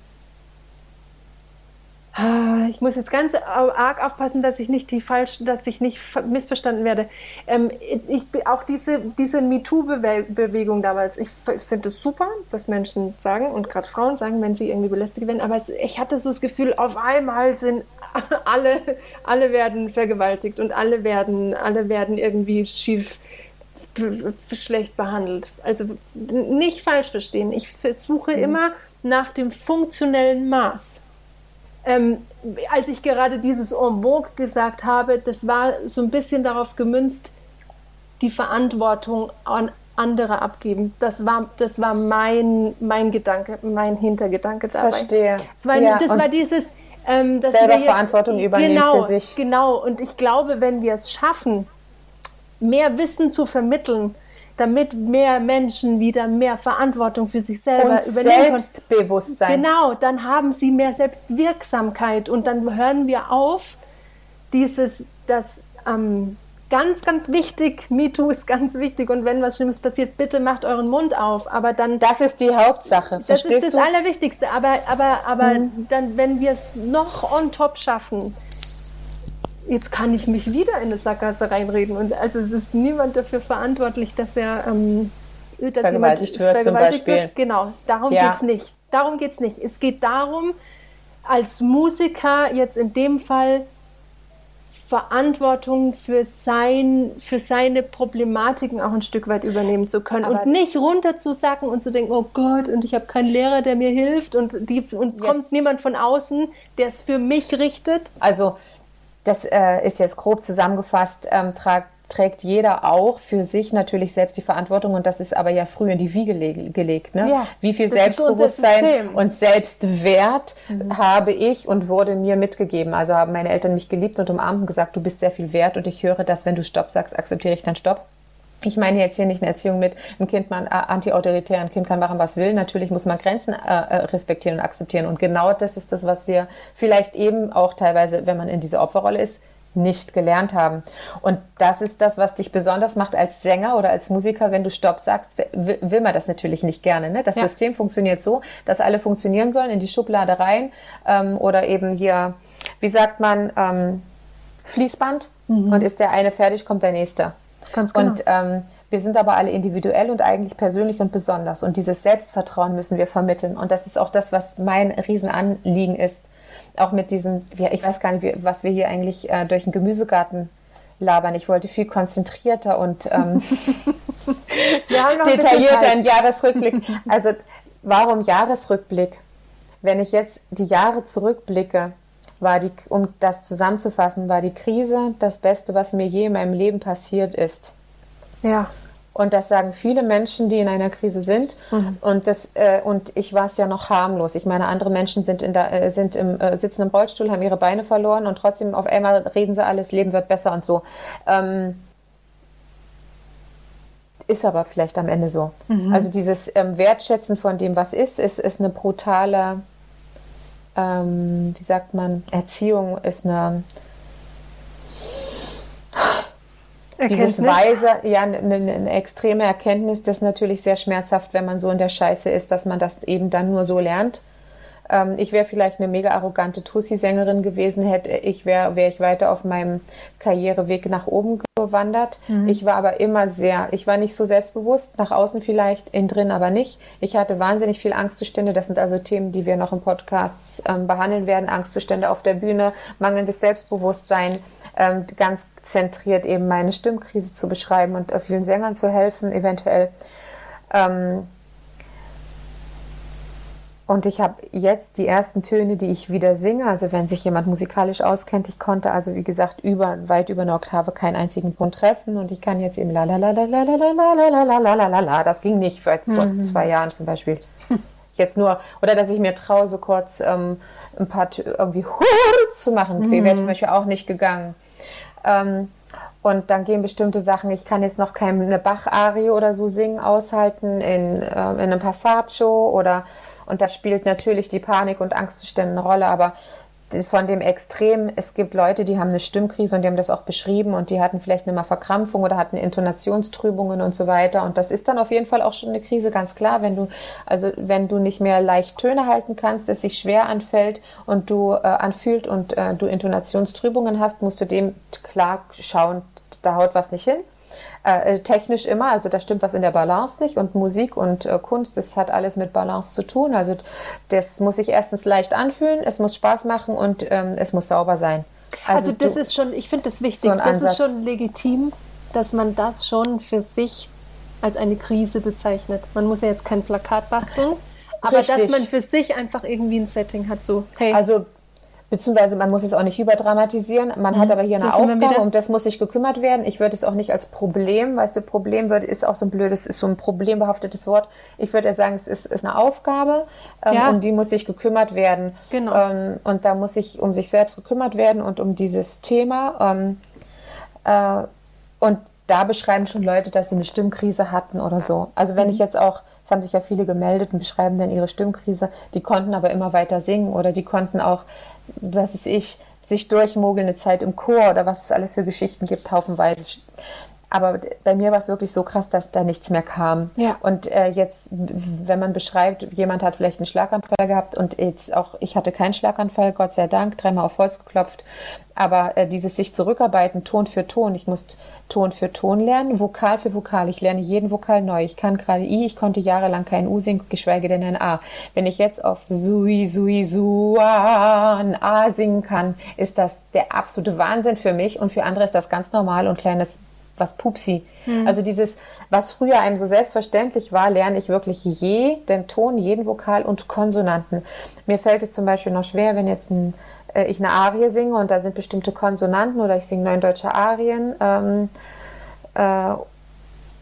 ich muss jetzt ganz arg aufpassen, dass ich nicht die falsch, dass ich nicht missverstanden werde. Ähm, ich, auch diese, diese MeToo-Bewegung damals, ich finde es super, dass Menschen sagen und gerade Frauen sagen, wenn sie irgendwie belästigt werden, aber ich hatte so das Gefühl, auf einmal sind [laughs] alle, alle werden vergewaltigt und alle werden, alle werden irgendwie schief schlecht behandelt. Also nicht falsch verstehen. Ich versuche mhm. immer nach dem funktionellen Maß ähm, als ich gerade dieses En vogue gesagt habe, das war so ein bisschen darauf gemünzt, die Verantwortung an andere abgeben. Das war, das war mein, mein Gedanke, mein Hintergedanke dabei. Verstehe. Das war, ja, das war dieses, ähm, dass selber jetzt, Verantwortung übernehmen genau, für sich. Genau. Und ich glaube, wenn wir es schaffen, mehr Wissen zu vermitteln, damit mehr Menschen wieder mehr Verantwortung für sich selber und übernehmen Selbstbewusstsein. Genau, dann haben sie mehr Selbstwirksamkeit und dann hören wir auf, dieses, das ähm, ganz, ganz wichtig, MeToo ist ganz wichtig und wenn was Schlimmes passiert, bitte macht euren Mund auf. Aber dann. Das ist die Hauptsache. Das ist das du? Allerwichtigste. Aber, aber, aber mhm. dann, wenn wir es noch on top schaffen, jetzt kann ich mich wieder in eine Sackgasse reinreden. Und also es ist niemand dafür verantwortlich, dass er ähm, dass vergewaltigt wird vergewaltigt. Wird. Genau, darum ja. geht es nicht. Darum geht es nicht. Es geht darum, als Musiker jetzt in dem Fall Verantwortung für, sein, für seine Problematiken auch ein Stück weit übernehmen zu können Aber und nicht runterzusacken und zu denken, oh Gott, und ich habe keinen Lehrer, der mir hilft und, die, und es kommt niemand von außen, der es für mich richtet. Also das äh, ist jetzt grob zusammengefasst, ähm, tragt trägt jeder auch für sich natürlich selbst die Verantwortung und das ist aber ja früh in die Wiege gelegt. Ne? Ja, Wie viel Selbstbewusstsein und Selbstwert mhm. habe ich und wurde mir mitgegeben. Also haben meine Eltern mich geliebt und umarmt und gesagt, du bist sehr viel wert und ich höre, dass wenn du Stopp sagst, akzeptiere ich dann Stopp. Ich meine jetzt hier nicht eine Erziehung mit, ein Kind man äh, anti-autoritär, ein Kind kann machen, was will. Natürlich muss man Grenzen äh, äh, respektieren und akzeptieren. Und genau das ist das, was wir vielleicht eben auch teilweise, wenn man in dieser Opferrolle ist, nicht gelernt haben. Und das ist das, was dich besonders macht als Sänger oder als Musiker, wenn du Stopp sagst, will, will man das natürlich nicht gerne. Ne? Das ja. System funktioniert so, dass alle funktionieren sollen, in die Schublade rein ähm, oder eben hier, wie sagt man, ähm, Fließband mhm. und ist der eine fertig, kommt der nächste. Ganz genau. Und ähm, wir sind aber alle individuell und eigentlich persönlich und besonders. Und dieses Selbstvertrauen müssen wir vermitteln. Und das ist auch das, was mein Riesenanliegen ist. Auch mit diesen, ich weiß gar nicht, was wir hier eigentlich äh, durch den Gemüsegarten labern. Ich wollte viel konzentrierter und ähm, [laughs] detaillierter einen Jahresrückblick. Also warum Jahresrückblick? Wenn ich jetzt die Jahre zurückblicke, war die, um das zusammenzufassen, war die Krise das Beste, was mir je in meinem Leben passiert ist. Ja. Und das sagen viele Menschen, die in einer Krise sind. Mhm. Und, das, äh, und ich war es ja noch harmlos. Ich meine, andere Menschen sind, in der, äh, sind im, äh, sitzen im Rollstuhl, haben ihre Beine verloren und trotzdem auf einmal reden sie alles, Leben wird besser und so. Ähm, ist aber vielleicht am Ende so. Mhm. Also dieses ähm, Wertschätzen von dem, was ist, ist, ist eine brutale ähm, wie sagt man, Erziehung ist eine Erkenntnis. dieses weise, ja, eine, eine, extreme Erkenntnis, das ist natürlich sehr schmerzhaft, wenn man so in der Scheiße ist, dass man das eben dann nur so lernt. Ähm, ich wäre vielleicht eine mega arrogante Tussi-Sängerin gewesen, hätte ich wäre wär ich weiter auf meinem Karriereweg nach oben gewandert. Mhm. Ich war aber immer sehr, ich war nicht so selbstbewusst, nach außen vielleicht, innen drin aber nicht. Ich hatte wahnsinnig viel Angstzustände. Das sind also Themen, die wir noch im Podcast ähm, behandeln werden. Angstzustände auf der Bühne, mangelndes Selbstbewusstsein, ähm, ganz zentriert eben meine Stimmkrise zu beschreiben und äh, vielen Sängern zu helfen, eventuell. Ähm, und ich habe jetzt die ersten Töne, die ich wieder singe. Also wenn sich jemand musikalisch auskennt, ich konnte also wie gesagt über weit über eine Oktave keinen einzigen Punkt treffen und ich kann jetzt eben la la la la la la la la la la la la la la. Das ging nicht vor zwei Jahren zum Beispiel. Jetzt nur oder dass ich mir traue, so kurz ähm, ein paar irgendwie zu machen. Wäre zum Beispiel auch nicht gegangen. Ähm, und dann gehen bestimmte Sachen, ich kann jetzt noch keine Bach-Arie oder so singen, aushalten in, äh, in einem Passaggio oder, und da spielt natürlich die Panik- und Angstzustände eine Rolle, aber von dem Extrem, es gibt Leute, die haben eine Stimmkrise und die haben das auch beschrieben und die hatten vielleicht eine Verkrampfung oder hatten Intonationstrübungen und so weiter. Und das ist dann auf jeden Fall auch schon eine Krise, ganz klar. Wenn du, also wenn du nicht mehr leicht Töne halten kannst, es sich schwer anfällt und du äh, anfühlt und äh, du Intonationstrübungen hast, musst du dem klar schauen, da haut was nicht hin. Äh, äh, technisch immer, also da stimmt was in der Balance nicht und Musik und äh, Kunst, das hat alles mit Balance zu tun. Also das muss sich erstens leicht anfühlen, es muss Spaß machen und ähm, es muss sauber sein. Also, also das du, ist schon, ich finde das wichtig, so das Ansatz. ist schon legitim, dass man das schon für sich als eine Krise bezeichnet. Man muss ja jetzt kein Plakat basteln, aber Richtig. dass man für sich einfach irgendwie ein Setting hat, so hey. Also Beziehungsweise man muss es auch nicht überdramatisieren. Man mhm. hat aber hier eine Aufgabe, um das muss sich gekümmert werden. Ich würde es auch nicht als Problem, weißt du, Problem wird, ist auch so ein blödes, ist so ein problembehaftetes Wort. Ich würde ja sagen, es ist, ist eine Aufgabe, ähm, ja. um die muss sich gekümmert werden. Genau. Ähm, und da muss sich um sich selbst gekümmert werden und um dieses Thema. Ähm, äh, und da beschreiben schon Leute, dass sie eine Stimmkrise hatten oder so. Also wenn mhm. ich jetzt auch, es haben sich ja viele gemeldet und beschreiben dann ihre Stimmkrise, die konnten aber immer weiter singen oder die konnten auch was ist ich, sich durchmogeln eine Zeit im Chor oder was es alles für Geschichten gibt, haufenweise. Aber bei mir war es wirklich so krass, dass da nichts mehr kam. Ja. Und äh, jetzt, wenn man beschreibt, jemand hat vielleicht einen Schlaganfall gehabt und jetzt auch, ich hatte keinen Schlaganfall, Gott sei Dank, dreimal auf Holz geklopft. Aber äh, dieses sich zurückarbeiten, Ton für Ton, ich muss Ton für Ton lernen, Vokal für Vokal. Ich lerne jeden Vokal neu. Ich kann gerade I, ich konnte jahrelang kein U singen, geschweige denn ein A. Wenn ich jetzt auf Sui, Sui, Sua, ein A singen kann, ist das der absolute Wahnsinn für mich und für andere ist das ganz normal und kleines was Pupsi. Mhm. Also dieses, was früher einem so selbstverständlich war, lerne ich wirklich jeden Ton, jeden Vokal und Konsonanten. Mir fällt es zum Beispiel noch schwer, wenn jetzt ein, äh, ich eine Arie singe und da sind bestimmte Konsonanten oder ich singe neun deutsche Arien ähm, äh,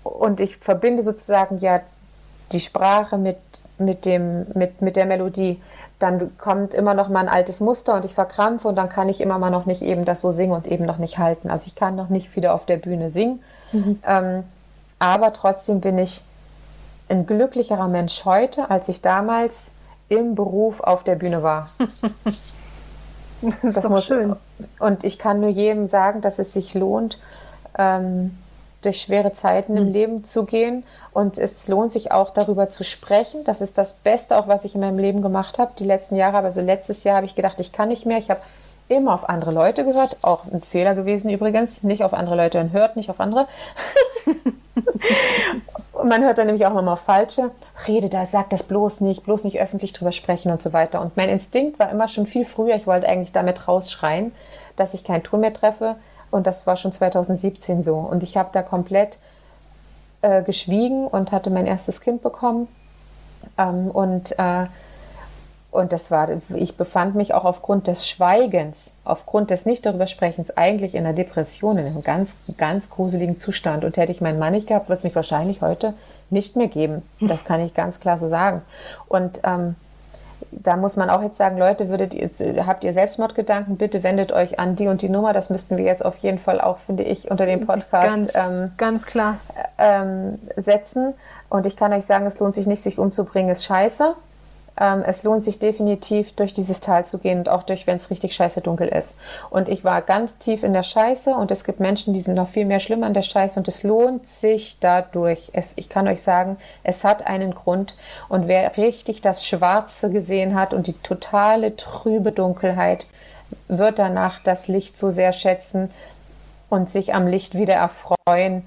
und ich verbinde sozusagen ja die Sprache mit, mit, dem, mit, mit der Melodie dann kommt immer noch mal ein altes Muster und ich verkrampfe und dann kann ich immer mal noch nicht eben das so singen und eben noch nicht halten. Also ich kann noch nicht wieder auf der Bühne singen, mhm. ähm, aber trotzdem bin ich ein glücklicherer Mensch heute, als ich damals im Beruf auf der Bühne war. [laughs] das ist das muss, schön. Und ich kann nur jedem sagen, dass es sich lohnt, ähm, durch schwere Zeiten mhm. im Leben zu gehen. Und es lohnt sich auch darüber zu sprechen. Das ist das Beste, auch was ich in meinem Leben gemacht habe. Die letzten Jahre, aber so letztes Jahr habe ich gedacht, ich kann nicht mehr. Ich habe immer auf andere Leute gehört. Auch ein Fehler gewesen übrigens. Nicht auf andere Leute und hört nicht auf andere. [laughs] man hört dann nämlich auch immer auf falsche. Rede da, sag das bloß nicht, bloß nicht öffentlich drüber sprechen und so weiter. Und mein Instinkt war immer schon viel früher. Ich wollte eigentlich damit rausschreien, dass ich keinen Ton mehr treffe und das war schon 2017 so. Und ich habe da komplett äh, geschwiegen und hatte mein erstes Kind bekommen. Ähm, und, äh, und das war, ich befand mich auch aufgrund des Schweigens, aufgrund des nicht darüber Sprechens, eigentlich in einer Depression, in einem ganz, ganz gruseligen Zustand. Und hätte ich meinen Mann nicht gehabt, würde es mich wahrscheinlich heute nicht mehr geben. Das kann ich ganz klar so sagen. Und ähm, da muss man auch jetzt sagen, Leute, würdet ihr, habt ihr Selbstmordgedanken, bitte wendet euch an die und die Nummer. Das müssten wir jetzt auf jeden Fall auch, finde ich, unter dem Podcast ganz, ähm, ganz klar ähm, setzen. Und ich kann euch sagen, es lohnt sich nicht, sich umzubringen, ist scheiße. Ähm, es lohnt sich definitiv, durch dieses Tal zu gehen und auch durch, wenn es richtig scheiße dunkel ist. Und ich war ganz tief in der Scheiße und es gibt Menschen, die sind noch viel mehr schlimm an der Scheiße und es lohnt sich dadurch. Es, ich kann euch sagen, es hat einen Grund. Und wer richtig das Schwarze gesehen hat und die totale trübe Dunkelheit, wird danach das Licht so sehr schätzen und sich am Licht wieder erfreuen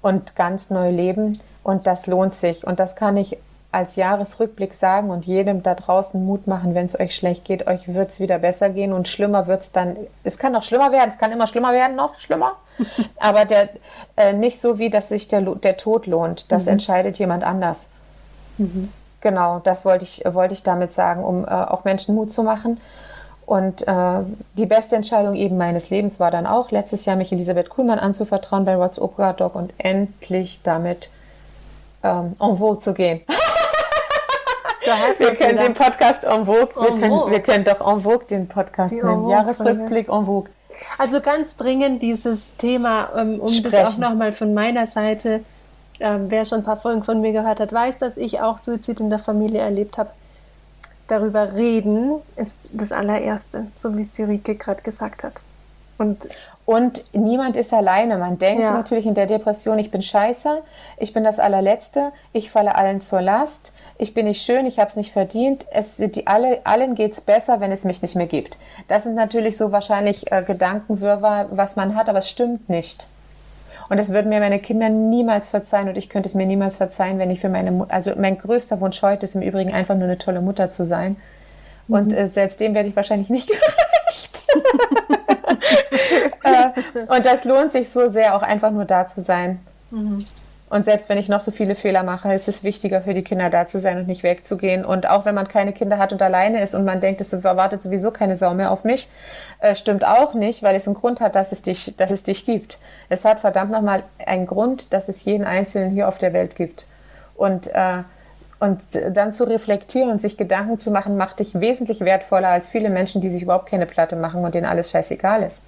und ganz neu leben. Und das lohnt sich. Und das kann ich als Jahresrückblick sagen und jedem da draußen Mut machen, wenn es euch schlecht geht, euch wird es wieder besser gehen und schlimmer wird es dann. Es kann noch schlimmer werden, es kann immer schlimmer werden, noch schlimmer. [laughs] Aber der, äh, nicht so wie, dass sich der, der Tod lohnt. Das mhm. entscheidet jemand anders. Mhm. Genau, das wollte ich, wollte ich damit sagen, um äh, auch Menschen Mut zu machen. Und äh, die beste Entscheidung eben meines Lebens war dann auch, letztes Jahr mich Elisabeth Kuhlmann anzuvertrauen bei What's Opera Dog und endlich damit ähm, en vogue zu gehen. [laughs] wir können den Podcast en vogue, wir, en können, wir können doch en vogue den Podcast nennen. Jahresrückblick en vogue. Also ganz dringend dieses Thema, ähm, um Sprechen. das auch nochmal von meiner Seite, ähm, wer schon ein paar Folgen von mir gehört hat, weiß, dass ich auch Suizid in der Familie erlebt habe. Darüber reden ist das allererste, so wie es die Rike gerade gesagt hat. Und und niemand ist alleine. Man denkt ja. natürlich in der Depression, ich bin scheiße, ich bin das allerletzte, ich falle allen zur Last, ich bin nicht schön, ich habe es nicht verdient. Es, die, alle, allen geht es besser, wenn es mich nicht mehr gibt. Das sind natürlich so wahrscheinlich äh, Gedankenwirrwarr, was man hat, aber es stimmt nicht. Und das würden mir meine Kinder niemals verzeihen und ich könnte es mir niemals verzeihen, wenn ich für meine Mutter, also mein größter Wunsch heute ist im Übrigen einfach nur eine tolle Mutter zu sein. Mhm. Und äh, selbst dem werde ich wahrscheinlich nicht [laughs] gerecht. [laughs] [laughs] und das lohnt sich so sehr, auch einfach nur da zu sein. Mhm. Und selbst wenn ich noch so viele Fehler mache, ist es wichtiger für die Kinder da zu sein und nicht wegzugehen. Und auch wenn man keine Kinder hat und alleine ist und man denkt, es erwartet sowieso keine Sau mehr auf mich, äh, stimmt auch nicht, weil es einen Grund hat, dass es dich, dass es dich gibt. Es hat verdammt nochmal einen Grund, dass es jeden Einzelnen hier auf der Welt gibt. Und äh, und dann zu reflektieren und sich Gedanken zu machen, macht dich wesentlich wertvoller als viele Menschen, die sich überhaupt keine Platte machen und denen alles scheißegal ist.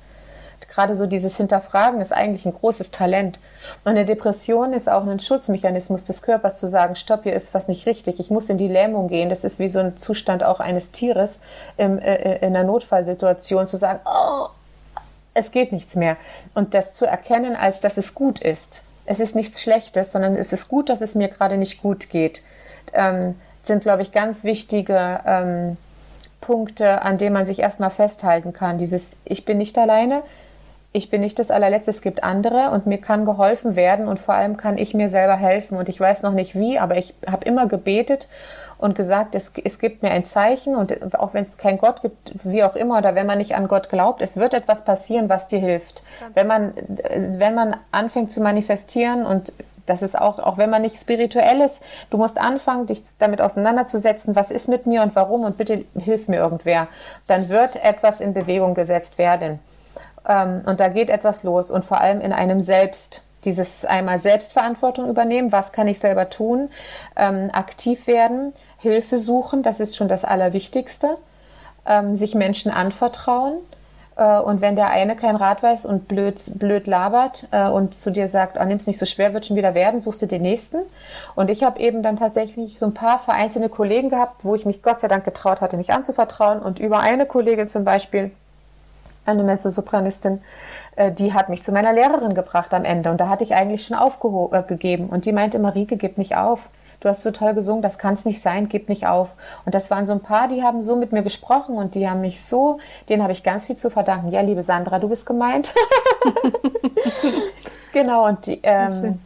Gerade so dieses Hinterfragen ist eigentlich ein großes Talent. Und eine Depression ist auch ein Schutzmechanismus des Körpers zu sagen, stopp, hier ist was nicht richtig, ich muss in die Lähmung gehen. Das ist wie so ein Zustand auch eines Tieres im, äh, äh in einer Notfallsituation zu sagen, oh, es geht nichts mehr. Und das zu erkennen, als dass es gut ist. Es ist nichts Schlechtes, sondern es ist gut, dass es mir gerade nicht gut geht ähm, sind, glaube ich, ganz wichtige ähm, Punkte, an denen man sich erstmal festhalten kann. Dieses Ich bin nicht alleine, ich bin nicht das allerletzte, es gibt andere und mir kann geholfen werden und vor allem kann ich mir selber helfen und ich weiß noch nicht wie, aber ich habe immer gebetet und gesagt, es, es gibt mir ein Zeichen und auch wenn es kein Gott gibt, wie auch immer, oder wenn man nicht an Gott glaubt, es wird etwas passieren, was dir hilft. Wenn man, wenn man anfängt zu manifestieren und das ist auch, auch wenn man nicht spirituell ist, du musst anfangen, dich damit auseinanderzusetzen, was ist mit mir und warum und bitte hilf mir irgendwer. Dann wird etwas in Bewegung gesetzt werden. Ähm, und da geht etwas los und vor allem in einem selbst. Dieses einmal Selbstverantwortung übernehmen, was kann ich selber tun, ähm, aktiv werden, Hilfe suchen, das ist schon das Allerwichtigste, ähm, sich Menschen anvertrauen, äh, und wenn der eine kein Rat weiß und blöd, blöd labert äh, und zu dir sagt, oh, nimm's nicht so schwer, wird schon wieder werden, suchst du den nächsten. Und ich habe eben dann tatsächlich so ein paar vereinzelte Kollegen gehabt, wo ich mich Gott sei Dank getraut hatte, mich anzuvertrauen. Und über eine Kollegin zum Beispiel, eine Mezzosopranistin, äh, die hat mich zu meiner Lehrerin gebracht am Ende. Und da hatte ich eigentlich schon aufgegeben. Und die meinte, Marike, gib nicht auf du hast so toll gesungen, das kann es nicht sein, gib nicht auf. Und das waren so ein paar, die haben so mit mir gesprochen und die haben mich so, denen habe ich ganz viel zu verdanken. Ja, liebe Sandra, du bist gemeint. [laughs] genau, und die, ähm,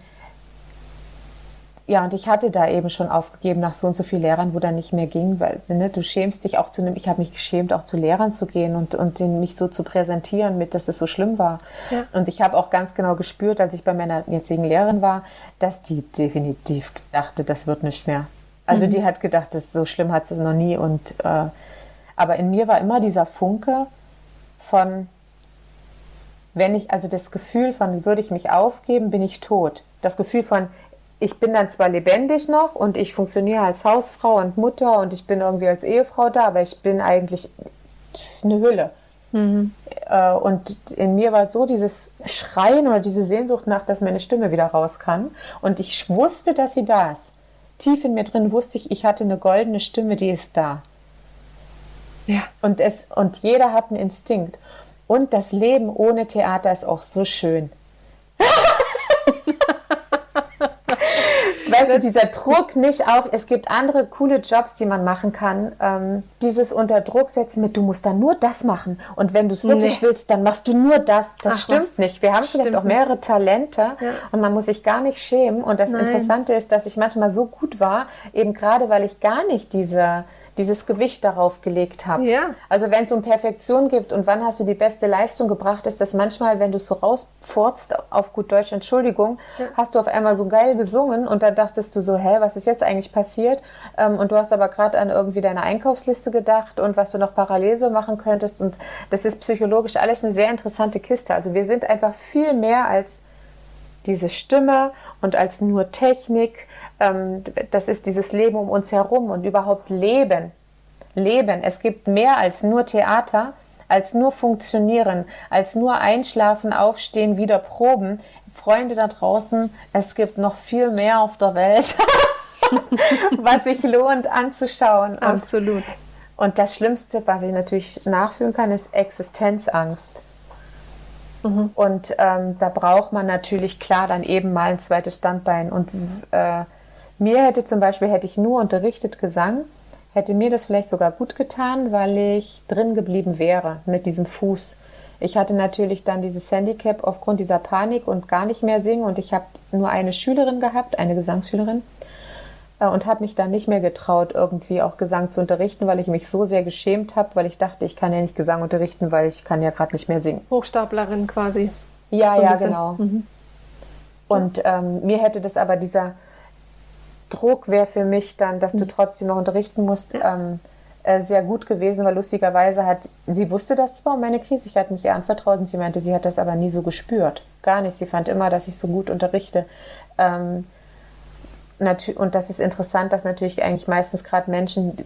ja, und ich hatte da eben schon aufgegeben nach so und so vielen Lehrern, wo dann nicht mehr ging, weil ne, du schämst dich auch zu einem, ich habe mich geschämt, auch zu Lehrern zu gehen und, und den, mich so zu präsentieren mit, dass das so schlimm war. Ja. Und ich habe auch ganz genau gespürt, als ich bei meiner jetzigen Lehrerin war, dass die definitiv dachte, das wird nicht mehr. Also mhm. die hat gedacht, das so schlimm hat sie noch nie. Und äh, aber in mir war immer dieser Funke von wenn ich, also das Gefühl von, würde ich mich aufgeben, bin ich tot. Das Gefühl von, ich bin dann zwar lebendig noch und ich funktioniere als Hausfrau und Mutter und ich bin irgendwie als Ehefrau da, aber ich bin eigentlich eine Hülle. Mhm. Äh, und in mir war so dieses Schreien oder diese Sehnsucht nach, dass meine Stimme wieder raus kann. Und ich wusste, dass sie da ist. tief in mir drin wusste ich, ich hatte eine goldene Stimme, die ist da. Ja. Und, es, und jeder hat einen Instinkt. Und das Leben ohne Theater ist auch so schön. Weißt du, dieser Druck nicht auf, es gibt andere coole Jobs, die man machen kann. Ähm, dieses unter Druck setzen mit, du musst dann nur das machen. Und wenn du es wirklich nee. willst, dann machst du nur das. Das Ach, stimmt was? nicht. Wir haben vielleicht auch mehrere nicht. Talente ja. und man muss sich gar nicht schämen. Und das Nein. Interessante ist, dass ich manchmal so gut war, eben gerade weil ich gar nicht diese dieses Gewicht darauf gelegt habe. Ja. Also wenn es um Perfektion gibt und wann hast du die beste Leistung gebracht, ist das manchmal, wenn du es so rausfurzt, auf gut Deutsch, Entschuldigung, ja. hast du auf einmal so geil gesungen und dann dachtest du so, hä, was ist jetzt eigentlich passiert? Ähm, und du hast aber gerade an irgendwie deine Einkaufsliste gedacht und was du noch parallel so machen könntest und das ist psychologisch alles eine sehr interessante Kiste. Also wir sind einfach viel mehr als diese Stimme und als nur Technik das ist dieses Leben um uns herum und überhaupt Leben. Leben. Es gibt mehr als nur Theater, als nur Funktionieren, als nur Einschlafen, Aufstehen, wieder Proben. Freunde da draußen, es gibt noch viel mehr auf der Welt, [laughs] was sich lohnt anzuschauen. Und, Absolut. Und das Schlimmste, was ich natürlich nachfühlen kann, ist Existenzangst. Mhm. Und ähm, da braucht man natürlich klar dann eben mal ein zweites Standbein. Und äh, mir hätte zum Beispiel, hätte ich nur unterrichtet Gesang, hätte mir das vielleicht sogar gut getan, weil ich drin geblieben wäre mit diesem Fuß. Ich hatte natürlich dann dieses Handicap aufgrund dieser Panik und gar nicht mehr singen und ich habe nur eine Schülerin gehabt, eine Gesangsschülerin äh, und habe mich dann nicht mehr getraut, irgendwie auch Gesang zu unterrichten, weil ich mich so sehr geschämt habe, weil ich dachte, ich kann ja nicht Gesang unterrichten, weil ich kann ja gerade nicht mehr singen. Hochstaplerin quasi. Ja, so ja, genau. Mhm. Und ähm, mir hätte das aber dieser Druck wäre für mich dann, dass du mhm. trotzdem noch unterrichten musst, ähm, äh, sehr gut gewesen, weil lustigerweise hat, sie wusste das zwar um meine Krise, ich hatte mich ihr anvertraut und sie meinte, sie hat das aber nie so gespürt. Gar nicht. Sie fand immer, dass ich so gut unterrichte. Ähm, und das ist interessant, dass natürlich eigentlich meistens gerade Menschen,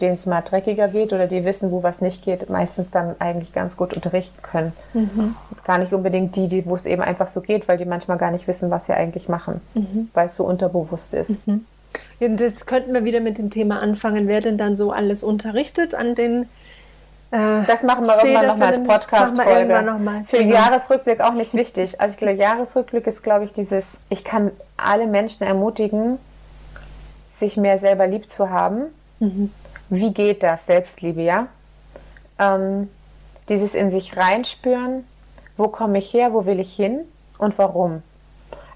denen es mal dreckiger geht oder die wissen, wo was nicht geht, meistens dann eigentlich ganz gut unterrichten können. Mhm. Gar nicht unbedingt die, die wo es eben einfach so geht, weil die manchmal gar nicht wissen, was sie eigentlich machen, mhm. weil es so unterbewusst ist. Mhm. Ja, das könnten wir wieder mit dem Thema anfangen. Wer denn dann so alles unterrichtet an den äh, das machen wir irgendwann nochmal als Podcast-Folge. Für den genau. Jahresrückblick auch nicht wichtig. Also ich glaube, Jahresrückblick ist, glaube ich, dieses, ich kann alle Menschen ermutigen, sich mehr selber lieb zu haben. Mhm. Wie geht das? Selbstliebe, ja? Ähm, dieses in sich reinspüren, wo komme ich her, wo will ich hin und warum.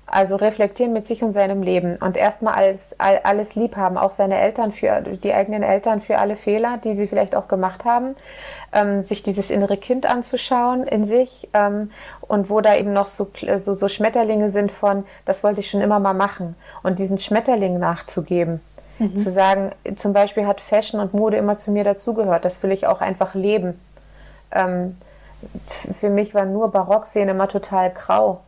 Also reflektieren mit sich und seinem Leben und erstmal alles, alles lieb haben, auch seine Eltern für die eigenen Eltern für alle Fehler, die sie vielleicht auch gemacht haben, ähm, sich dieses innere Kind anzuschauen in sich ähm, und wo da eben noch so, so, so Schmetterlinge sind von, das wollte ich schon immer mal machen und diesen Schmetterling nachzugeben. Mhm. Zu sagen, zum Beispiel hat Fashion und Mode immer zu mir dazugehört, das will ich auch einfach leben. Ähm, für mich war nur Barockszene immer total grau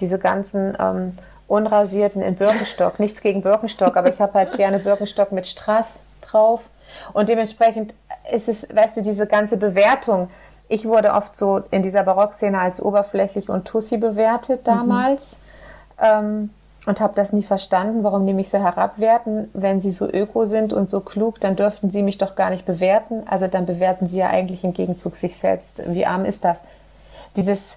diese ganzen ähm, unrasierten in Birkenstock. [laughs] Nichts gegen Birkenstock, aber ich habe halt gerne Birkenstock mit Strass drauf. Und dementsprechend ist es, weißt du, diese ganze Bewertung. Ich wurde oft so in dieser Barockszene als oberflächlich und Tussi bewertet damals. Mhm. Ähm, und habe das nie verstanden, warum die mich so herabwerten. Wenn sie so öko sind und so klug, dann dürften sie mich doch gar nicht bewerten. Also dann bewerten sie ja eigentlich im Gegenzug sich selbst. Wie arm ist das? Dieses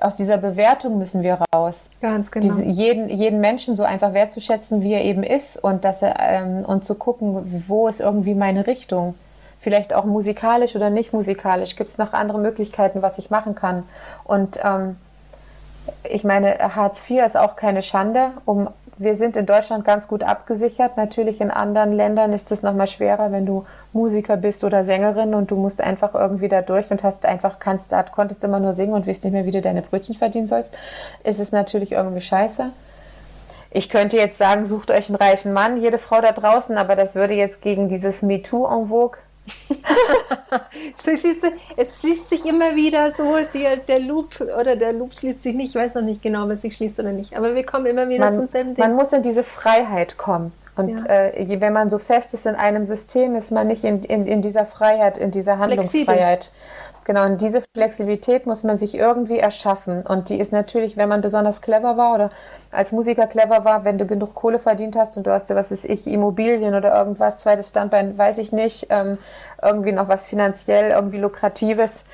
aus dieser Bewertung müssen wir raus. Ganz genau. Diese, jeden, jeden Menschen so einfach wertzuschätzen, wie er eben ist und, dass er, ähm, und zu gucken, wo ist irgendwie meine Richtung. Vielleicht auch musikalisch oder nicht musikalisch. Gibt es noch andere Möglichkeiten, was ich machen kann? Und ähm, ich meine, Hartz IV ist auch keine Schande, um wir sind in Deutschland ganz gut abgesichert. Natürlich in anderen Ländern ist es nochmal schwerer, wenn du Musiker bist oder Sängerin und du musst einfach irgendwie da durch und hast einfach, kannst, konntest immer nur singen und weißt nicht mehr, wie du deine Brötchen verdienen sollst. Ist es natürlich irgendwie scheiße. Ich könnte jetzt sagen, sucht euch einen reichen Mann, jede Frau da draußen, aber das würde jetzt gegen dieses MeToo en vogue [laughs] es schließt sich immer wieder so, der, der Loop oder der Loop schließt sich nicht. Ich weiß noch nicht genau, ob es sich schließt oder nicht. Aber wir kommen immer wieder man, zum selben Ding. Man muss in diese Freiheit kommen. Und ja. äh, wenn man so fest ist in einem System, ist man nicht in, in, in dieser Freiheit, in dieser Handlungsfreiheit. Flexibel. Genau, und diese Flexibilität muss man sich irgendwie erschaffen. Und die ist natürlich, wenn man besonders clever war oder als Musiker clever war, wenn du genug Kohle verdient hast und du hast, was ist ich, Immobilien oder irgendwas, zweites Standbein, weiß ich nicht, ähm, irgendwie noch was finanziell, irgendwie lukratives.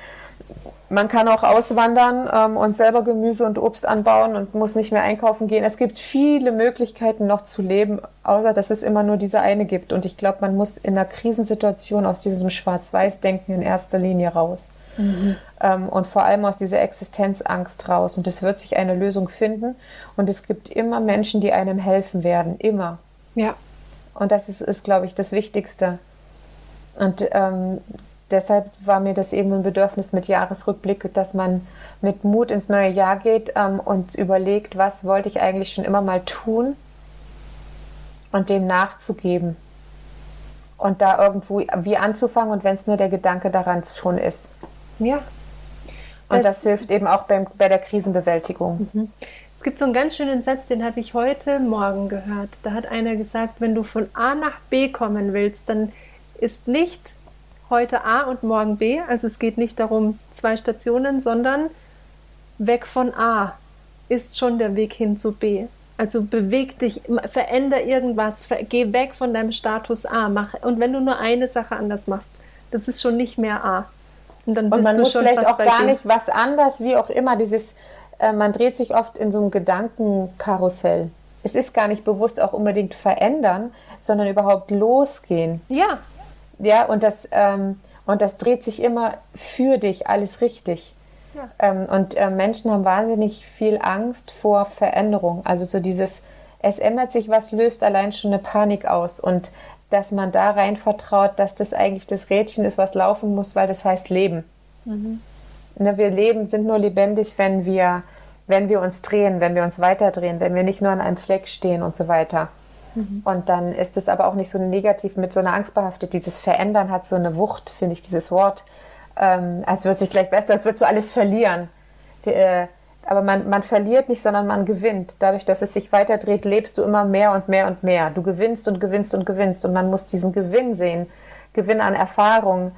Man kann auch auswandern ähm, und selber Gemüse und Obst anbauen und muss nicht mehr einkaufen gehen. Es gibt viele Möglichkeiten noch zu leben, außer dass es immer nur diese eine gibt. Und ich glaube, man muss in einer Krisensituation aus diesem Schwarz-Weiß-Denken in erster Linie raus. Mhm. Ähm, und vor allem aus dieser Existenzangst raus. Und es wird sich eine Lösung finden. Und es gibt immer Menschen, die einem helfen werden. Immer. Ja. Und das ist, ist glaube ich, das Wichtigste. Und ähm, deshalb war mir das eben ein Bedürfnis mit Jahresrückblick, dass man mit Mut ins neue Jahr geht ähm, und überlegt, was wollte ich eigentlich schon immer mal tun und dem nachzugeben. Und da irgendwo wie anzufangen und wenn es nur der Gedanke daran schon ist. Ja. Und das, das hilft eben auch beim, bei der Krisenbewältigung. Mhm. Es gibt so einen ganz schönen Satz, den habe ich heute Morgen gehört. Da hat einer gesagt, wenn du von A nach B kommen willst, dann ist nicht heute A und morgen B. Also es geht nicht darum, zwei Stationen, sondern weg von A ist schon der Weg hin zu B. Also beweg dich, veränder irgendwas, geh weg von deinem Status A. Mach, und wenn du nur eine Sache anders machst, das ist schon nicht mehr A. Und dann bist und man du muss schon vielleicht auch gar nicht was anders, wie auch immer. Dieses, äh, man dreht sich oft in so einem Gedankenkarussell. Es ist gar nicht bewusst auch unbedingt verändern, sondern überhaupt losgehen. Ja, ja, und das, ähm, und das dreht sich immer für dich, alles richtig. Ja. Ähm, und äh, Menschen haben wahnsinnig viel Angst vor Veränderung. Also so dieses, es ändert sich was, löst allein schon eine Panik aus. Und dass man da rein vertraut, dass das eigentlich das Rädchen ist, was laufen muss, weil das heißt Leben. Mhm. Ne, wir leben, sind nur lebendig, wenn wir, wenn wir uns drehen, wenn wir uns weiterdrehen, wenn wir nicht nur an einem Fleck stehen und so weiter. Mhm. Und dann ist es aber auch nicht so negativ mit so einer Angst behaftet. Dieses Verändern hat so eine Wucht, finde ich, dieses Wort. Ähm, als würde sich gleich, weißt du, als würdest du alles verlieren. äh, aber man, man verliert nicht, sondern man gewinnt. Dadurch, dass es sich weiterdreht, lebst du immer mehr und mehr und mehr. Du gewinnst und gewinnst und gewinnst. Und man muss diesen Gewinn sehen. Gewinn an Erfahrung.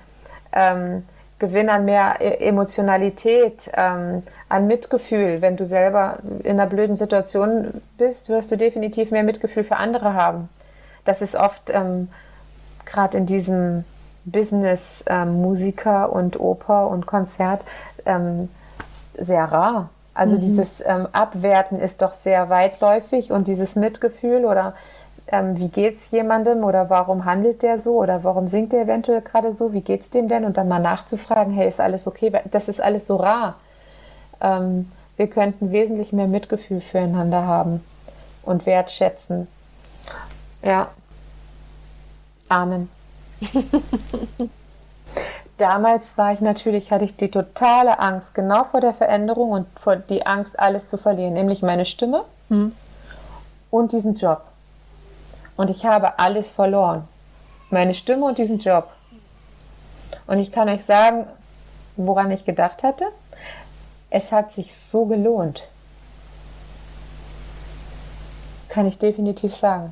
Ähm, Gewinn an mehr e-, Emotionalität, ähm, an Mitgefühl. Wenn du selber in einer blöden Situation bist, wirst du definitiv mehr Mitgefühl für andere haben. Das ist oft ähm, gerade in diesem Business ähm, Musiker und Oper und Konzert ähm, sehr rar. Also mhm. dieses ähm, Abwerten ist doch sehr weitläufig und dieses Mitgefühl oder ähm, wie geht's jemandem oder warum handelt der so oder warum singt der eventuell gerade so, wie geht's dem denn und dann mal nachzufragen, hey, ist alles okay? Das ist alles so rar. Ähm, wir könnten wesentlich mehr Mitgefühl füreinander haben und wertschätzen. Ja. Amen. [laughs] Damals war ich natürlich, hatte ich die totale Angst, genau vor der Veränderung und vor die Angst, alles zu verlieren, nämlich meine Stimme hm. und diesen Job. Und ich habe alles verloren. Meine Stimme und diesen Job. Und ich kann euch sagen, woran ich gedacht hatte. Es hat sich so gelohnt. Kann ich definitiv sagen.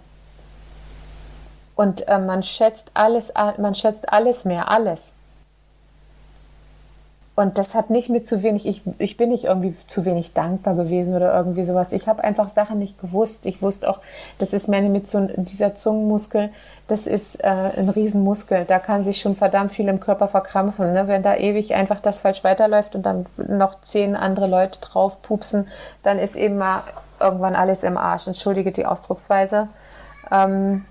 Und äh, man schätzt alles, man schätzt alles mehr, alles. Und das hat nicht mit zu wenig, ich, ich bin nicht irgendwie zu wenig dankbar gewesen oder irgendwie sowas. Ich habe einfach Sachen nicht gewusst. Ich wusste auch, das ist meine mit so dieser Zungenmuskel, das ist äh, ein Riesenmuskel. Da kann sich schon verdammt viel im Körper verkrampfen. Ne? Wenn da ewig einfach das falsch weiterläuft und dann noch zehn andere Leute drauf pupsen, dann ist eben mal irgendwann alles im Arsch. Entschuldige die Ausdrucksweise. Ähm,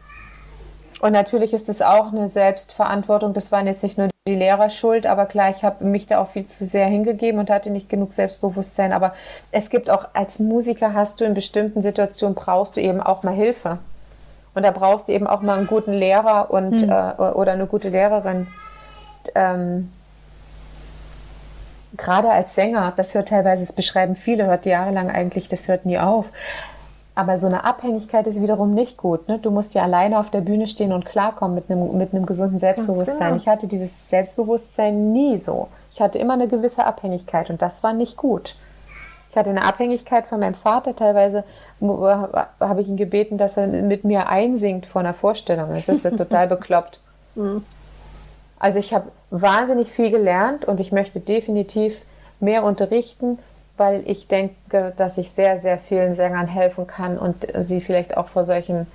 und natürlich ist es auch eine Selbstverantwortung. Das waren jetzt nicht nur die Lehrer schuld, aber klar, ich habe mich da auch viel zu sehr hingegeben und hatte nicht genug Selbstbewusstsein. Aber es gibt auch, als Musiker hast du in bestimmten Situationen, brauchst du eben auch mal Hilfe. Und da brauchst du eben auch mal einen guten Lehrer und, hm. äh, oder eine gute Lehrerin. Ähm, gerade als Sänger, das hört teilweise, das beschreiben viele, hört jahrelang eigentlich, das hört nie auf. Aber so eine Abhängigkeit ist wiederum nicht gut. Ne? Du musst ja alleine auf der Bühne stehen und klarkommen mit einem, mit einem gesunden Selbstbewusstsein. Genau. Ich hatte dieses Selbstbewusstsein nie so. Ich hatte immer eine gewisse Abhängigkeit und das war nicht gut. Ich hatte eine Abhängigkeit von meinem Vater. Teilweise habe ich ihn gebeten, dass er mit mir einsingt vor einer Vorstellung. Das ist [laughs] total bekloppt. Mhm. Also ich habe wahnsinnig viel gelernt und ich möchte definitiv mehr unterrichten, weil ich denke, dass ich sehr, sehr vielen Sängern helfen kann und sie vielleicht auch vor solchen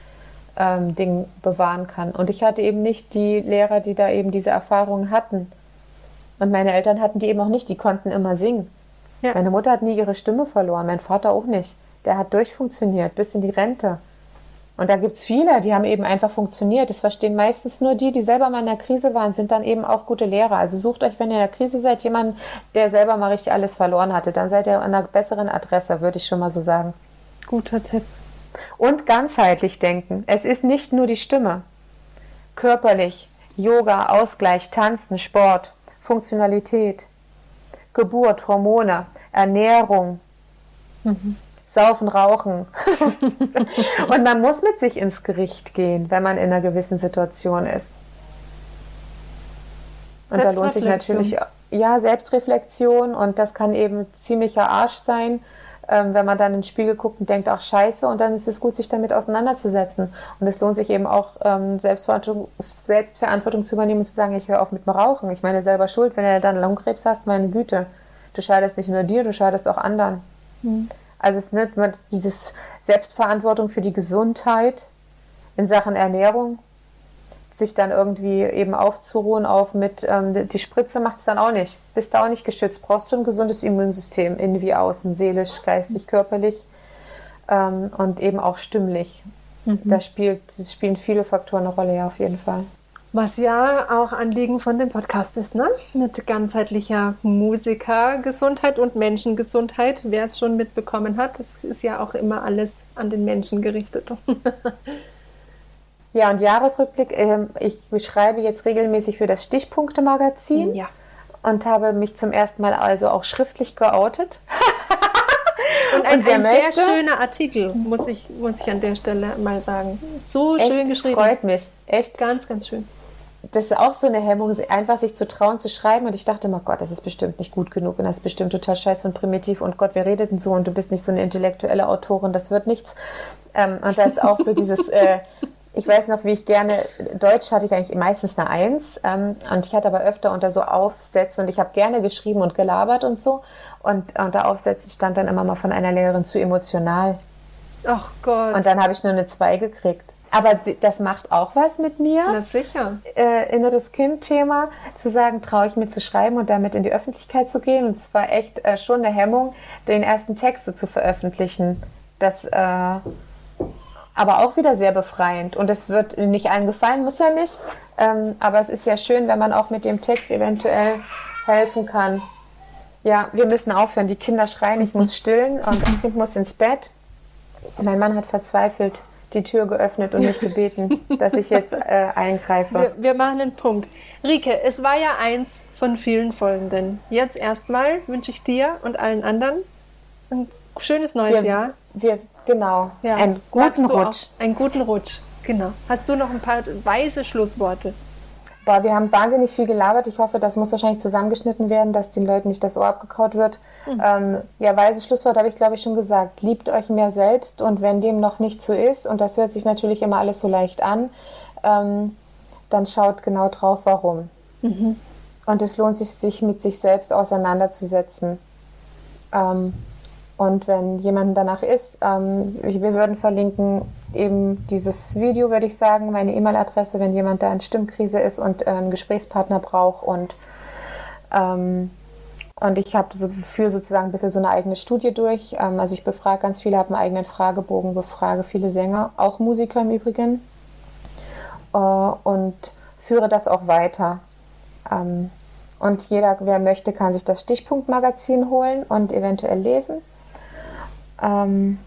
ähm, Dingen bewahren kann. Und ich hatte eben nicht die Lehrer, die da eben diese Erfahrungen hatten. Und meine Eltern hatten die eben auch nicht, die konnten immer singen. Ja. Meine Mutter hat nie ihre Stimme verloren, mein Vater auch nicht. Der hat durchfunktioniert bis in die Rente. Und da gibt es viele, die haben eben einfach funktioniert. Das verstehen meistens nur die, die selber mal in der Krise waren, sind dann eben auch gute Lehrer. Also sucht euch, wenn ihr in der Krise seid, jemanden, der selber mal richtig alles verloren hatte. Dann seid ihr an einer besseren Adresse, würde ich schon mal so sagen. Guter Tipp. Und ganzheitlich denken. Es ist nicht nur die Stimme. Körperlich, Yoga, Ausgleich, Tanzen, Sport, Funktionalität, Geburt, Hormone, Ernährung, mhm. Saufen, Rauchen. [laughs] und man muss mit sich ins Gericht gehen, wenn man in einer gewissen Situation ist. Und da lohnt sich natürlich, ja, Selbstreflexion und das kann eben ziemlicher Arsch sein, ähm, wenn man dann in den Spiegel guckt und denkt, ach scheiße, und dann ist es gut, sich damit auseinanderzusetzen. Und es lohnt sich eben auch, ähm, Selbstverantwortung, Selbstverantwortung zu übernehmen und zu sagen, ich höre auf mit dem Rauchen. Ich meine, selber schuld, wenn du dann Lungenkrebs hast, meine Güte. Du schadest nicht nur dir, du schadest auch anderen. Mhm. Also es ist nicht dieses Selbstverantwortung für die Gesundheit in Sachen Ernährung, sich dann irgendwie eben aufzuruhen auf mit, ähm, die Spritze macht es dann auch nicht. Bist da auch nicht geschützt. Brauchst du ein gesundes Immunsystem, innen wie außen, seelisch, geistig, körperlich ähm, und eben auch stimmlich. Mhm. Da spielt, spielen viele Faktoren eine Rolle, ja, auf jeden Fall. Was ja auch Anliegen von dem Podcast ist, ne? Mit ganzheitlicher Musikergesundheit und Menschengesundheit. Wer es schon mitbekommen hat, das ist ja auch immer alles an den Menschen gerichtet. [laughs] Ja, und Jahresrückblick, äh, ich schreibe jetzt regelmäßig für das Stichpunkte-Magazin. Ja. Und habe mich zum ersten Mal also auch schriftlich geoutet. [laughs] Und ein, und ein sehr schöner Artikel, muss ich, muss ich an der Stelle mal sagen. So schön geschrieben. freut mich. Echt. Ganz, ganz schön. Das ist auch so eine Hemmung, einfach sich zu trauen, zu schreiben. Und ich dachte immer, Gott, das ist bestimmt nicht gut genug und das ist bestimmt total scheiße und primitiv. Und Gott, wer redet denn so? Und du bist nicht so eine intellektuelle Autorin, das wird nichts. Ähm, und da ist auch so dieses, [laughs] äh, ich weiß noch, wie ich gerne, Deutsch hatte ich eigentlich meistens eine Eins ähm, und ich hatte aber öfter unter so Aufsätzen und ich habe gerne geschrieben und gelabert und so und unter Aufsätzen stand dann immer mal von einer Lehrerin zu emotional. Ach Gott. Und dann habe ich nur eine Zwei gekriegt. Aber das macht auch was mit mir. Na sicher. Äh, inneres Kind-Thema, zu sagen, traue ich mir zu schreiben und damit in die Öffentlichkeit zu gehen. Und es war echt äh, schon eine Hemmung, den ersten Text so zu veröffentlichen. Das äh, aber auch wieder sehr befreiend. Und es wird nicht allen gefallen, muss ja nicht. Ähm, aber es ist ja schön, wenn man auch mit dem Text eventuell helfen kann. Ja, wir müssen aufhören. Die Kinder schreien, ich muss stillen und das Kind muss ins Bett. Mein Mann hat verzweifelt die Tür geöffnet und mich gebeten, dass ich jetzt äh, eingreife. Wir, wir, machen einen Punkt. Rike, es war ja eins von vielen folgenden. Jetzt erstmal wünsche ich dir und allen anderen ein schönes neues wir, Jahr. Wir Genau. Ja. Einen guten Rutsch. einen guten Rutsch. Genau. Hast du noch ein paar weise Schlussworte? Boah, wir haben wahnsinnig viel gelabert. Ich hoffe, das muss wahrscheinlich zusammengeschnitten werden, dass den Leuten nicht das Ohr abgekaut wird. Mhm. Ähm, ja, weise Schlusswort habe ich, glaube ich, schon gesagt. Liebt euch mehr selbst und wenn dem noch nicht so ist, und das hört sich natürlich immer alles so leicht an, ähm, dann schaut genau drauf, warum. Mhm. Und es lohnt sich, sich mit sich selbst auseinanderzusetzen. Ähm, und wenn jemand danach ist, ähm, wir würden verlinken eben dieses Video, würde ich sagen, meine E-Mail-Adresse, wenn jemand da in Stimmkrise ist und äh, einen Gesprächspartner braucht und ähm, und ich habe so, für sozusagen ein bisschen so eine eigene Studie durch. Ähm, also ich befrage ganz viele, habe einen eigenen Fragebogen, befrage viele Sänger, auch Musiker im Übrigen. Äh, und führe das auch weiter. Ähm, und jeder, wer möchte, kann sich das Stichpunktmagazin holen und eventuell lesen. Ähm,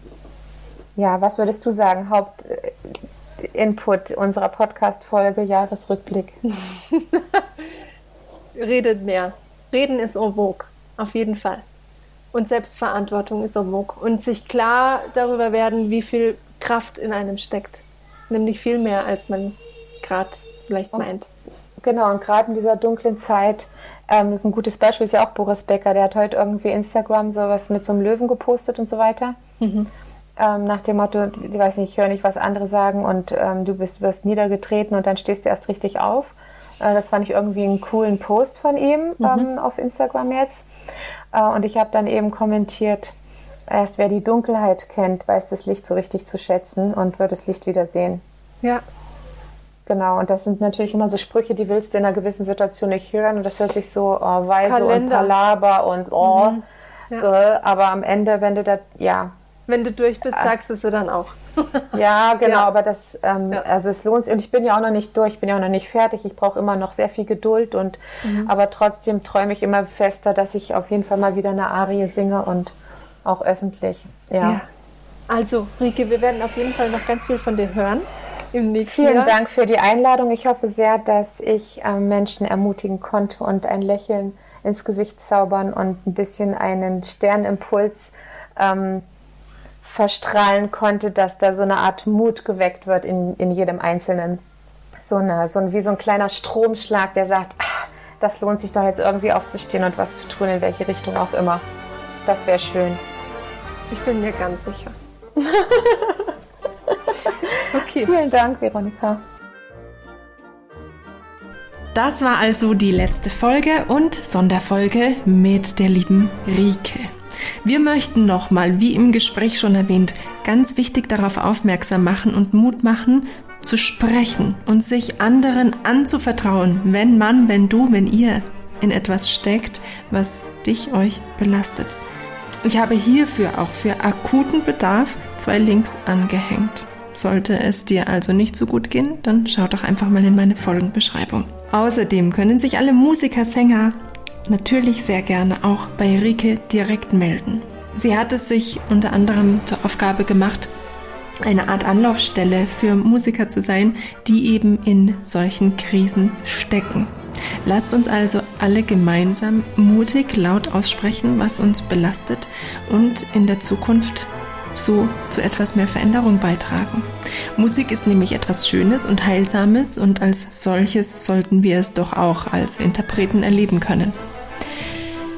ja, was würdest du sagen? Hauptinput unserer Podcast-Folge Jahresrückblick. [laughs] Redet mehr. Reden ist en vogue, auf jeden Fall. Und Selbstverantwortung ist en vogue. Und sich klar darüber werden, wie viel Kraft in einem steckt. Nämlich viel mehr, als man gerade vielleicht meint. Genau, und gerade in dieser dunklen Zeit, ähm, ist ein gutes Beispiel ist ja auch Boris Becker, der hat heute irgendwie Instagram sowas mit so einem Löwen gepostet und so weiter. Mhm. Ähm, nach dem Motto, ich weiß nicht, ich höre nicht, was andere sagen und ähm, du bist, wirst niedergetreten und dann stehst du erst richtig auf. Äh, das fand ich irgendwie einen coolen Post von ihm mhm. ähm, auf Instagram jetzt. Äh, und ich habe dann eben kommentiert, erst wer die Dunkelheit kennt, weiß das Licht so richtig zu schätzen und wird das Licht wieder sehen. Ja. Genau, und das sind natürlich immer so Sprüche, die willst du in einer gewissen Situation nicht hören. Und das hört sich so oh, weise Kalender. und Palaber und oh. Mhm. Ja. Äh, aber am Ende, wenn du das, ja. Wenn du durch bist, sagst du sie dann auch. [laughs] ja, genau, ja. aber das, ähm, ja. also es lohnt sich. Und ich bin ja auch noch nicht durch, ich bin ja auch noch nicht fertig. Ich brauche immer noch sehr viel Geduld und, mhm. aber trotzdem träume ich immer fester, dass ich auf jeden Fall mal wieder eine Arie singe und auch öffentlich. Ja. ja. Also, Rike, wir werden auf jeden Fall noch ganz viel von dir hören. Im nächsten Vielen Jahr. Dank für die Einladung. Ich hoffe sehr, dass ich äh, Menschen ermutigen konnte und ein Lächeln ins Gesicht zaubern und ein bisschen einen Sternimpuls ähm, verstrahlen konnte, dass da so eine Art Mut geweckt wird in, in jedem Einzelnen. So, eine, so ein, wie so ein kleiner Stromschlag, der sagt, ach, das lohnt sich doch jetzt irgendwie aufzustehen und was zu tun, in welche Richtung auch immer. Das wäre schön. Ich bin mir ganz sicher. [laughs] okay. Vielen Dank, Veronika. Das war also die letzte Folge und Sonderfolge mit der lieben Rike. Wir möchten nochmal, wie im Gespräch schon erwähnt, ganz wichtig darauf aufmerksam machen und Mut machen, zu sprechen und sich anderen anzuvertrauen, wenn man, wenn du, wenn ihr in etwas steckt, was dich, euch belastet. Ich habe hierfür auch für akuten Bedarf zwei Links angehängt. Sollte es dir also nicht so gut gehen, dann schau doch einfach mal in meine Folgenbeschreibung. Außerdem können sich alle Musiker, Sänger, natürlich sehr gerne auch bei Rike direkt melden. Sie hat es sich unter anderem zur Aufgabe gemacht, eine Art Anlaufstelle für Musiker zu sein, die eben in solchen Krisen stecken. Lasst uns also alle gemeinsam mutig laut aussprechen, was uns belastet und in der Zukunft so zu etwas mehr Veränderung beitragen. Musik ist nämlich etwas Schönes und Heilsames und als solches sollten wir es doch auch als Interpreten erleben können.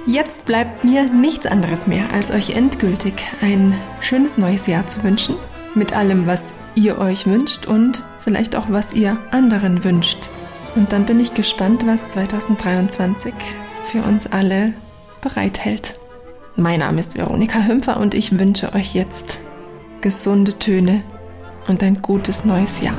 Jetzt bleibt mir nichts anderes mehr, als euch endgültig ein schönes neues Jahr zu wünschen. Mit allem, was ihr euch wünscht und vielleicht auch, was ihr anderen wünscht. Und dann bin ich gespannt, was 2023 für uns alle bereithält. Mein Name ist Veronika Hümpfer und ich wünsche euch jetzt gesunde Töne und ein gutes neues Jahr.